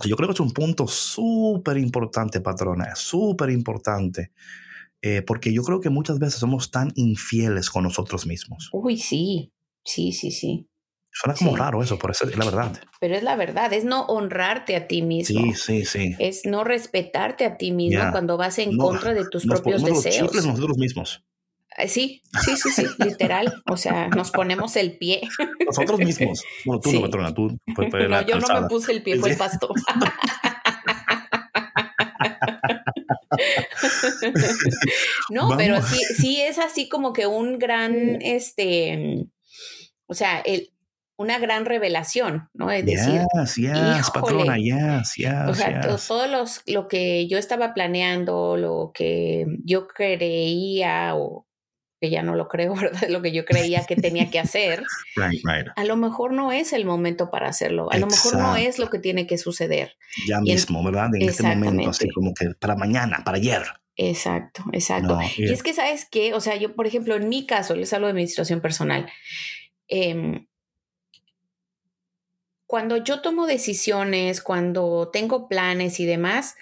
yo creo que es un punto súper importante, patrona, súper importante, eh, porque yo creo que muchas veces somos tan infieles con nosotros mismos. Uy, sí. Sí, sí, sí. Suena como Sí. raro eso, pero es la verdad. Pero es la verdad, es no honrarte a ti mismo. Sí, sí, sí. Es no respetarte a ti mismo cuando vas en No, contra de tus Nos propios los deseos. chifles nosotros mismos. Eh, Sí, sí, sí, sí, literal. O sea, nos ponemos el pie. Nosotros mismos. Bueno, tú Sí. no, patrona, tú. pues, pues, No, yo no me puse el pie, fue el pasto. no, pero sí, sí es así como que un gran, este, o sea, el, una gran revelación, ¿no? Es decir, Yes, yes, patrona, yes, yes, o sea, todo los, lo que yo estaba planeando, lo que yo creía o que ya no lo creo, ¿verdad? Lo que yo creía que tenía que hacer, Right, right. a lo mejor no es el momento para hacerlo, a lo mejor no es lo que tiene que suceder. Ya Y mismo, ¿verdad? En este momento, así como que para mañana, para ayer. Exacto, exacto. No, Y es que, ¿sabes qué? O sea, yo, por ejemplo, en mi caso, les hablo de mi situación personal. em, cuando yo tomo decisiones, cuando tengo planes y demás,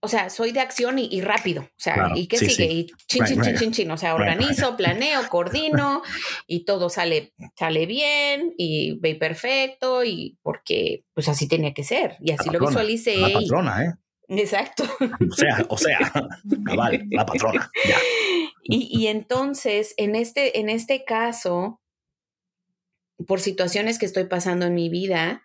o sea, soy de acción y, y rápido. O sea, Claro, ¿y qué sí, sigue? sí. Y chin, Right, chin, chin, right. chin, chin. O sea, right. organizo, planeo, coordino y todo sale, sale bien y ve perfecto y porque pues así tenía que ser y así lo patrona, visualicé. La patrona, ¿eh? exacto. O sea, o sea, cabal, la patrona. Ya. Y, y entonces, en este, en este caso, por situaciones que estoy pasando en mi vida,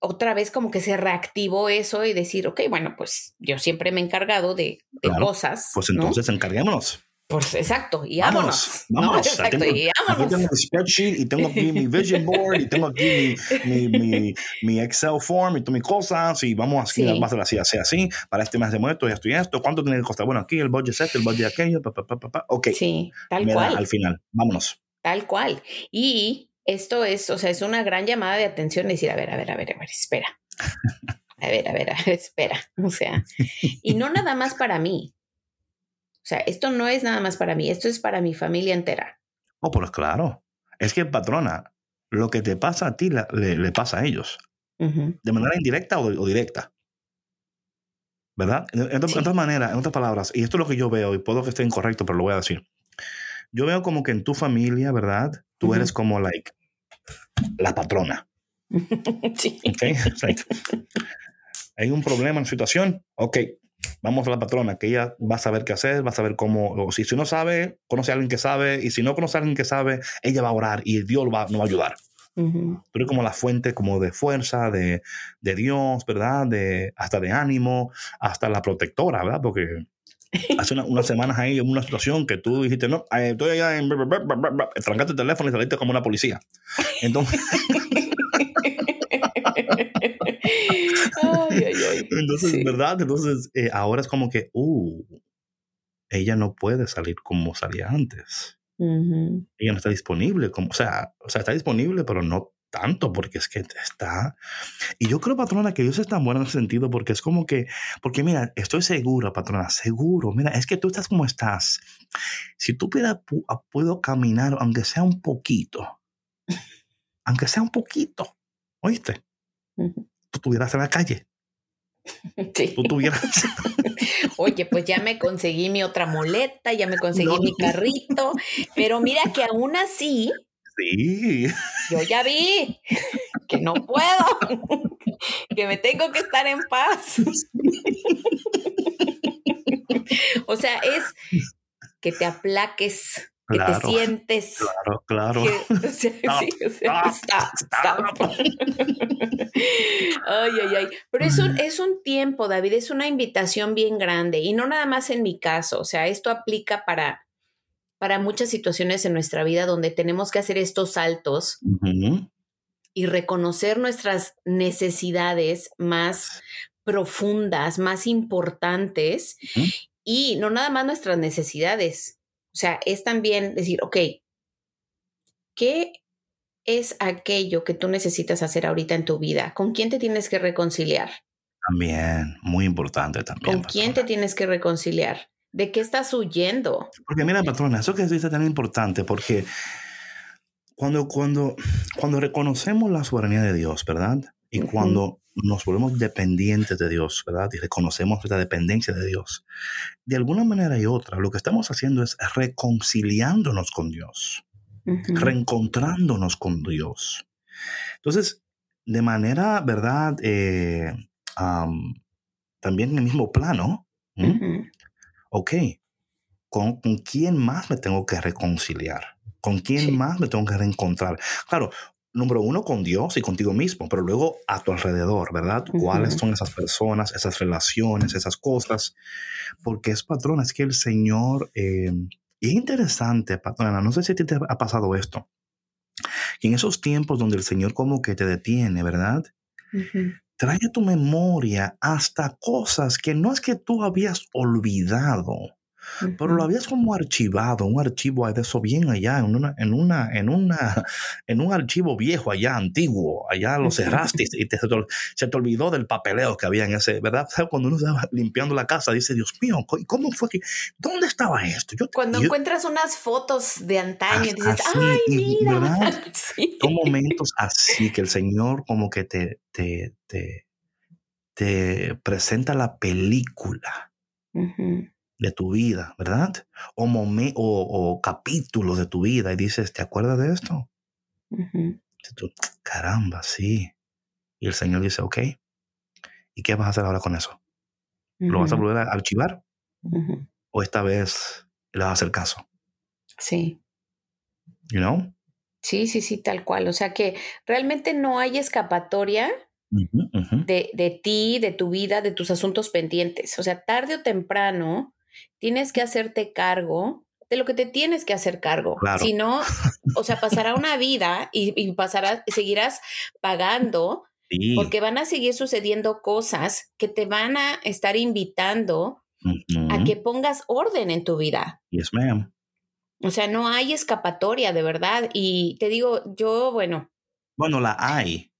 otra vez como que se reactivó eso y decir, ok, bueno, pues yo siempre me he encargado de, de Claro, cosas. Pues ¿no? entonces encarguémonos. Pues exacto, y vámonos. Vámonos, Exacto, tengo, y vámonos. tengo mi spreadsheet y tengo aquí mi vision board y tengo aquí mi, mi, mi, Excel form y todas mis cosas y vamos así, sí. vamos a hacer así, así, para este mes de muerto y esto y esto, ¿cuánto tiene que costar? Bueno, aquí el budget set, el budget aquello, pa, pa, pa, pa, ok. Sí, tal cual. al final, vámonos. Tal cual. Y esto es, o sea, es una gran llamada de atención, decir, a ver, a ver, a ver, a ver, espera. A ver, a ver, a ver, espera. O sea, y no nada más para mí. O sea, esto no es nada más para mí, esto es para mi familia entera. Oh, pues claro. Es que, patrona, lo que te pasa a ti le, pasa a ellos. De manera indirecta o, directa. ¿Verdad? En, en, otras maneras, en otras palabras, y esto es lo que yo veo, y puedo que esté incorrecto, pero lo voy a decir. Yo veo como que en tu familia, ¿verdad? Tú eres como, like, la patrona. sí. Okay? Hay un problema en la situación. Ok, vamos a la patrona, que ella va a saber qué hacer, va a saber cómo, o si, si no sabe, conoce a alguien que sabe, y si no conoce a alguien que sabe, ella va a orar y Dios va, nos va a ayudar. Tú eres como la fuente como de fuerza, de, de, Dios, ¿verdad? De, hasta de ánimo, hasta la protectora, ¿verdad? Porque hace unas semanas ahí en una situación que tú dijiste, no, eh, estoy allá en... Trancaste el teléfono y saliste como una policía. Entonces... Entonces, ¿verdad? Entonces, eh, ahora es como que, uh, ella no puede salir como salía antes. Ella no está disponible, como, o sea, o sea, está disponible, pero no tanto, porque es que está. Y yo creo, patrona, que Dios es tan bueno en ese sentido, porque es como que, porque mira, estoy seguro, patrona, seguro, mira, es que tú estás como estás. Si tú pudieras, puedo caminar, aunque sea un poquito, aunque sea un poquito, ¿oíste? Tú estuvieras en la calle. Sí. Tú tuvieras. Oye, pues ya me conseguí mi otra muleta, ya me conseguí mi carrito, pero mira que aún así. Sí. Yo ya vi que no puedo, que me tengo que estar en paz. O sea, es que te aplaques que te sientes. Claro, claro. sí, está, ay, ay, ay. Pero es un, es un tiempo, David, es una invitación bien grande y no nada más en mi caso. O sea, esto aplica para, para muchas situaciones en nuestra vida donde tenemos que hacer estos saltos y reconocer nuestras necesidades más profundas, más importantes. Y no nada más nuestras necesidades, o sea, es también decir, ok, ¿qué es aquello que tú necesitas hacer ahorita en tu vida? ¿Con quién te tienes que reconciliar? También, muy importante también. ¿Con quién te tienes que reconciliar? ¿De qué estás huyendo? Porque mira, patrona, eso que dice tan importante, porque cuando, cuando, cuando reconocemos la soberanía de Dios, ¿verdad? Y cuando nos volvemos dependientes de Dios, ¿verdad? Y reconocemos nuestra dependencia de Dios. De alguna manera y otra, lo que estamos haciendo es reconciliándonos con Dios, reencontrándonos con Dios. Entonces, de manera, ¿verdad? Eh, también en el mismo plano, ok, ¿con, quién más me tengo que reconciliar? ¿Con quién más me tengo que reencontrar? Claro, número uno, con Dios y contigo mismo, pero luego a tu alrededor, ¿verdad? ¿Cuáles son esas personas, esas relaciones, esas cosas? Porque es patrona, es que el Señor, eh, y es interesante, patrona, no sé si te ha pasado esto, que en esos tiempos donde el Señor como que te detiene, ¿verdad? Trae a tu memoria hasta cosas que no es que tú habías olvidado, pero lo habías como archivado, un archivo de eso bien allá, en una, en una, en una, en un archivo viejo allá, antiguo, allá lo cerraste y te, se te olvidó del papeleo que había en ese, ¿verdad? Cuando uno estaba limpiando la casa, dice, Dios mío, ¿cómo fue que, dónde estaba esto? Cuando encuentras unas fotos de antaño, dices, ay, mira. ¿verdad? Son momentos así que el Señor como que te, te, te, te presenta la película de tu vida, ¿verdad? O, o, capítulos de tu vida y dices, ¿te acuerdas de esto? Caramba, sí. Y el Señor dice, ok, ¿y qué vas a hacer ahora con eso? ¿Lo vas a volver a archivar? ¿O esta vez le vas a hacer caso? Sí. You know? Sí, sí, sí, tal cual. O sea que realmente no hay escapatoria De, de, ti, de tu vida, de tus asuntos pendientes. O sea, tarde o temprano tienes que hacerte cargo de lo que te tienes que hacer cargo. Si no, o sea, pasará una vida y, y pasarás, seguirás pagando porque van a seguir sucediendo cosas que te van a estar invitando a que pongas orden en tu vida. Yes, ma'am. O sea, no hay escapatoria de verdad. Y te digo, yo, bueno. Bueno, la hay,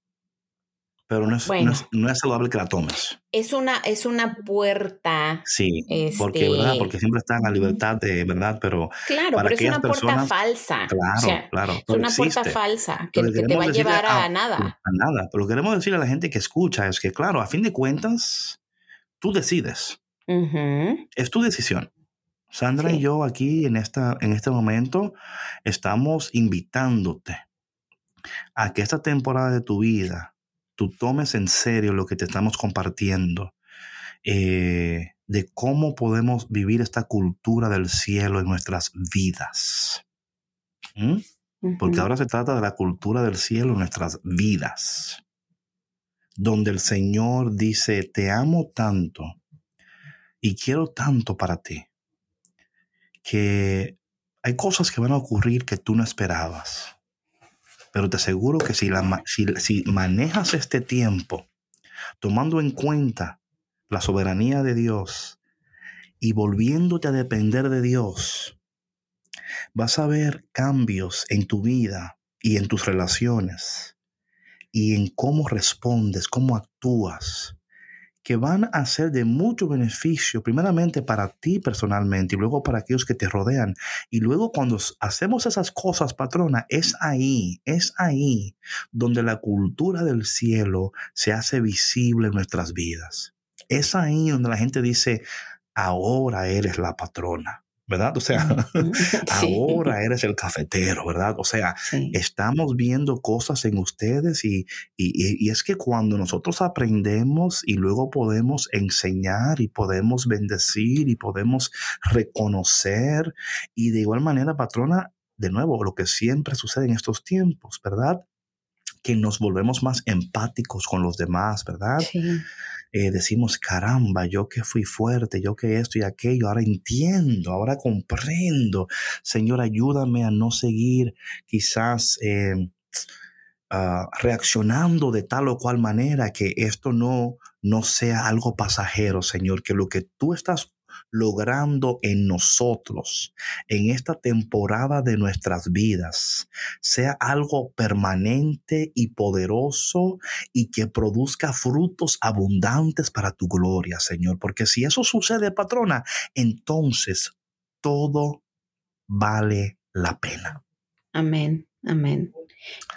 pero no es, no, es, saludable que la tomes. Es una, es una puerta. Sí, porque, ¿verdad? Este porque siempre está en la libertad de, ¿verdad? Pero claro, pero es una puerta falsa. Claro, claro. Es una puerta falsa que, te va a llevar a, nada. A nada. Pero lo que queremos decirle a la gente que escucha es que, claro, a fin de cuentas, tú decides. Es tu decisión. Sandra y yo aquí en, esta, en este momento estamos invitándote a que esta temporada de tu vida tú tomes en serio lo que te estamos compartiendo eh, de cómo podemos vivir esta cultura del cielo en nuestras vidas. Porque ahora se trata de la cultura del cielo en nuestras vidas, donde el Señor dice, te amo tanto y quiero tanto para ti que hay cosas que van a ocurrir que tú no esperabas. Pero te aseguro que si, si, manejas este tiempo tomando en cuenta la soberanía de Dios y volviéndote a depender de Dios, vas a ver cambios en tu vida y en tus relaciones y en cómo respondes, cómo actúas que van a ser de mucho beneficio, primeramente para ti personalmente y luego para aquellos que te rodean. Y luego cuando hacemos esas cosas, patrona, es ahí, es ahí donde la cultura del cielo se hace visible en nuestras vidas. Es ahí donde la gente dice, ahora eres la patrona. ¿Verdad? O sea, ahora eres el cafetero, ¿verdad? O sea, estamos viendo cosas en ustedes y, y, es que cuando nosotros aprendemos y luego podemos enseñar y podemos bendecir y podemos reconocer y de igual manera, patrona, de nuevo, lo que siempre sucede en estos tiempos, ¿verdad? Que nos volvemos más empáticos con los demás, ¿verdad? Sí. Eh, decimos, caramba, yo que fui fuerte, yo que esto y aquello, ahora entiendo, ahora comprendo. Señor, ayúdame a no seguir quizás em, ah, reaccionando de tal o cual manera que esto no, no sea algo pasajero, Señor, que lo que tú estás logrando en nosotros, en esta temporada de nuestras vidas, sea algo permanente y poderoso y que produzca frutos abundantes para tu gloria, Señor. Porque si eso sucede, patrona, entonces todo vale la pena. Amén, amén.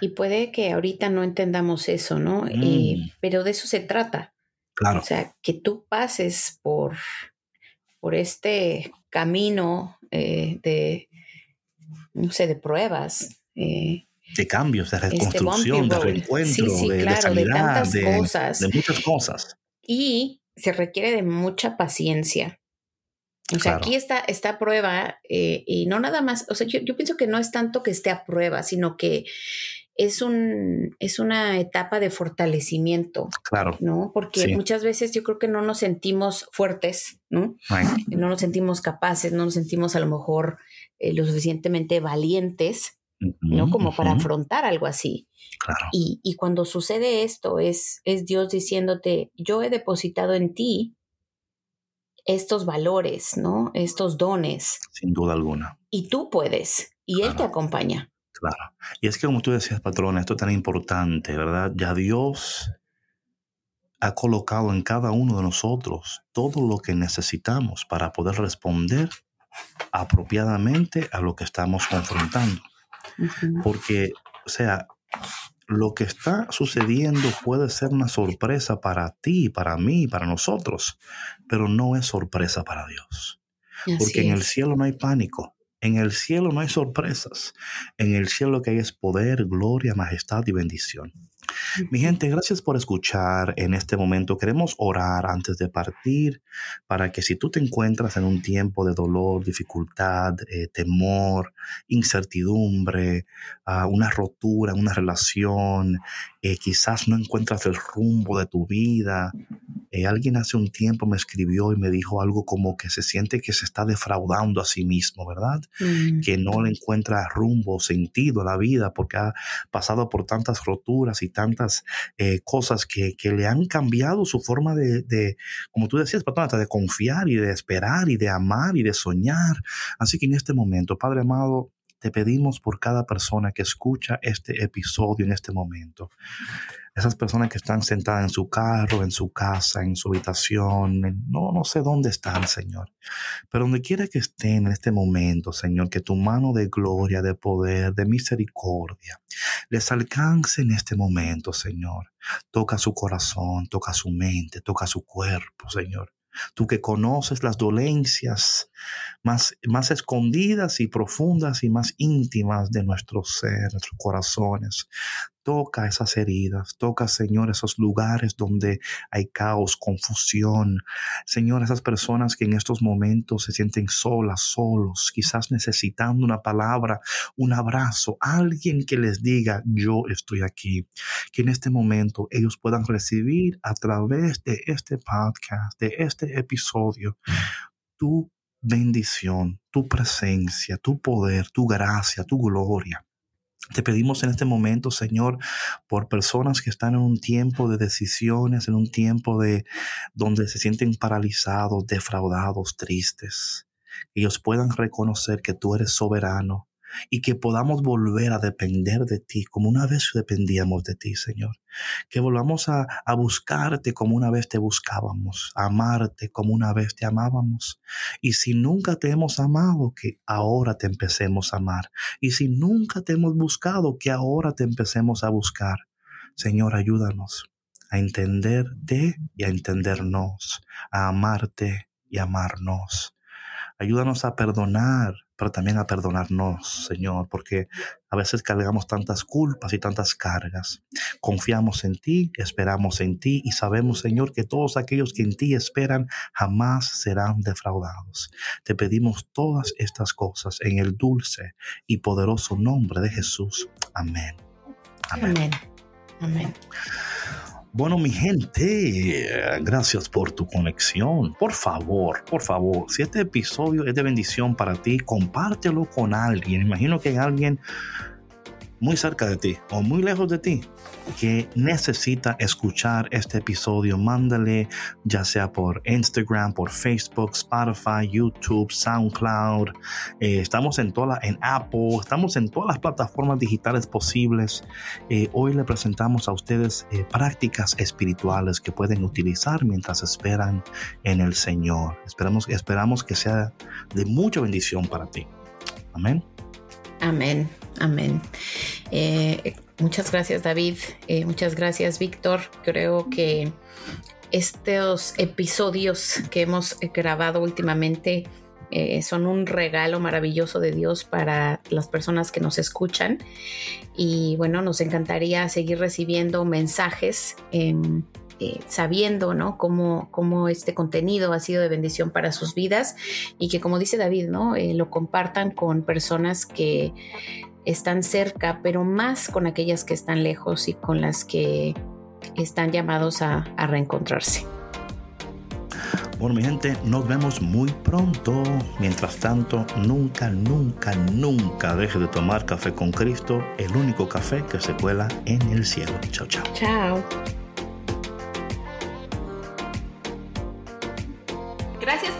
Y puede que ahorita no entendamos eso, ¿no? Mm. pero de eso se trata. Claro. O sea, que tú pases por por este camino eh, de, no sé, de pruebas. Eh, de cambios, de este reconstrucción, de reencuentro, de, claro, de, tantas cosas. De muchas cosas. Y se requiere de mucha paciencia. O sea, aquí está esta prueba eh, y no nada más, o sea, yo, yo, pienso que no es tanto que esté a prueba, sino que es, un, es una etapa de fortalecimiento. Claro. ¿No? Porque muchas veces yo creo que no nos sentimos fuertes, ¿no? No nos sentimos capaces, no nos sentimos a lo mejor eh, lo suficientemente valientes, ¿no? Como para afrontar algo así. Claro. Y, y, cuando sucede esto, es, es Dios diciéndote, yo he depositado en ti estos valores, ¿no? Estos dones. Sin duda alguna. Y tú puedes, y Él te acompaña. Claro. Y es que como tú decías, patrona, esto es tan importante, ¿verdad? Ya Dios ha colocado en cada uno de nosotros todo lo que necesitamos para poder responder apropiadamente a lo que estamos confrontando. Porque, o sea, lo que está sucediendo puede ser una sorpresa para ti, para mí, para nosotros, pero no es sorpresa para Dios. Porque en el cielo no hay pánico, en el cielo no hay sorpresas. En el cielo lo que hay es poder, gloria, majestad y bendición. Mi gente, gracias por escuchar en este momento. Queremos orar antes de partir para que si tú te encuentras en un tiempo de dolor, dificultad, eh, temor, incertidumbre, ah, una rotura, una relación, eh, quizás no encuentras el rumbo de tu vida, Eh, alguien hace un tiempo me escribió y me dijo algo como que se siente que se está defraudando a sí mismo, ¿verdad? Mm. Que no le encuentra rumbo, sentido a la vida porque ha pasado por tantas roturas y tantas eh, cosas que, que, le han cambiado su forma de, de como tú decías, de confiar y de esperar y de amar y de soñar. Así que en este momento, Padre amado, te pedimos por cada persona que escucha este episodio en este momento esas personas que están sentadas en su carro, en su casa, en su habitación, no, no sé dónde están, Señor. Pero donde quiera que estén en este momento, Señor, que tu mano de gloria, de poder, de misericordia, les alcance en este momento, Señor. Toca su corazón, toca su mente, toca su cuerpo, Señor. Tú que conoces las dolencias más, más escondidas y profundas y más íntimas de nuestro ser, nuestros corazones. Toca esas heridas, toca, Señor, esos lugares donde hay caos, confusión. Señor, esas personas que en estos momentos se sienten solas, solos, quizás necesitando una palabra, un abrazo, alguien que les diga, yo estoy aquí. Que en este momento ellos puedan recibir a través de este podcast, de este episodio, tu bendición, tu presencia, tu poder, tu gracia, tu gloria. Te pedimos en este momento, Señor, por personas que están en un tiempo de decisiones, en un tiempo de donde se sienten paralizados, defraudados, tristes. Que ellos puedan reconocer que tú eres soberano, y que podamos volver a depender de ti como una vez dependíamos de ti, Señor. Que volvamos a, a, buscarte como una vez te buscábamos, a amarte como una vez te amábamos. Y si nunca te hemos amado, que ahora te empecemos a amar. Y si nunca te hemos buscado, que ahora te empecemos a buscar. Señor, ayúdanos a entenderte y a entendernos, a amarte y amarnos. Ayúdanos a perdonar pero también a perdonarnos, Señor, porque a veces cargamos tantas culpas y tantas cargas. Confiamos en ti, esperamos en ti y sabemos, Señor, que todos aquellos que en ti esperan jamás serán defraudados. Te pedimos todas estas cosas en el dulce y poderoso nombre de Jesús. Amén. Amén. Amén. Bueno, mi gente, gracias por tu conexión. Por favor, por favor, si este episodio es de bendición para ti, compártelo con alguien. Imagino que alguien muy cerca de ti o muy lejos de ti que necesita escuchar este episodio, mándale ya sea por Instagram, por Facebook, Spotify, YouTube, SoundCloud. Eh, estamos en toda en Apple, estamos en todas las plataformas digitales posibles. Eh, hoy le presentamos a ustedes eh, prácticas espirituales que pueden utilizar mientras esperan en el Señor. Esperamos, esperamos que sea de mucha bendición para ti. Amén. Amén, amén. Eh, muchas gracias David, eh, muchas gracias Víctor. Creo que estos episodios que hemos grabado últimamente eh, son un regalo maravilloso de Dios para las personas que nos escuchan. Y bueno, nos encantaría seguir recibiendo mensajes. en eh, sabiendo, ¿no? Cómo, cómo, este contenido ha sido de bendición para sus vidas y que, como dice David, ¿no? Eh, lo compartan con personas que están cerca, pero más con aquellas que están lejos y con las que están llamados a, a reencontrarse. Bueno, mi gente, nos vemos muy pronto. Mientras tanto, nunca, nunca, nunca deje de tomar café con Cristo, el único café que se cuela en el cielo. Chao, chao. Chao.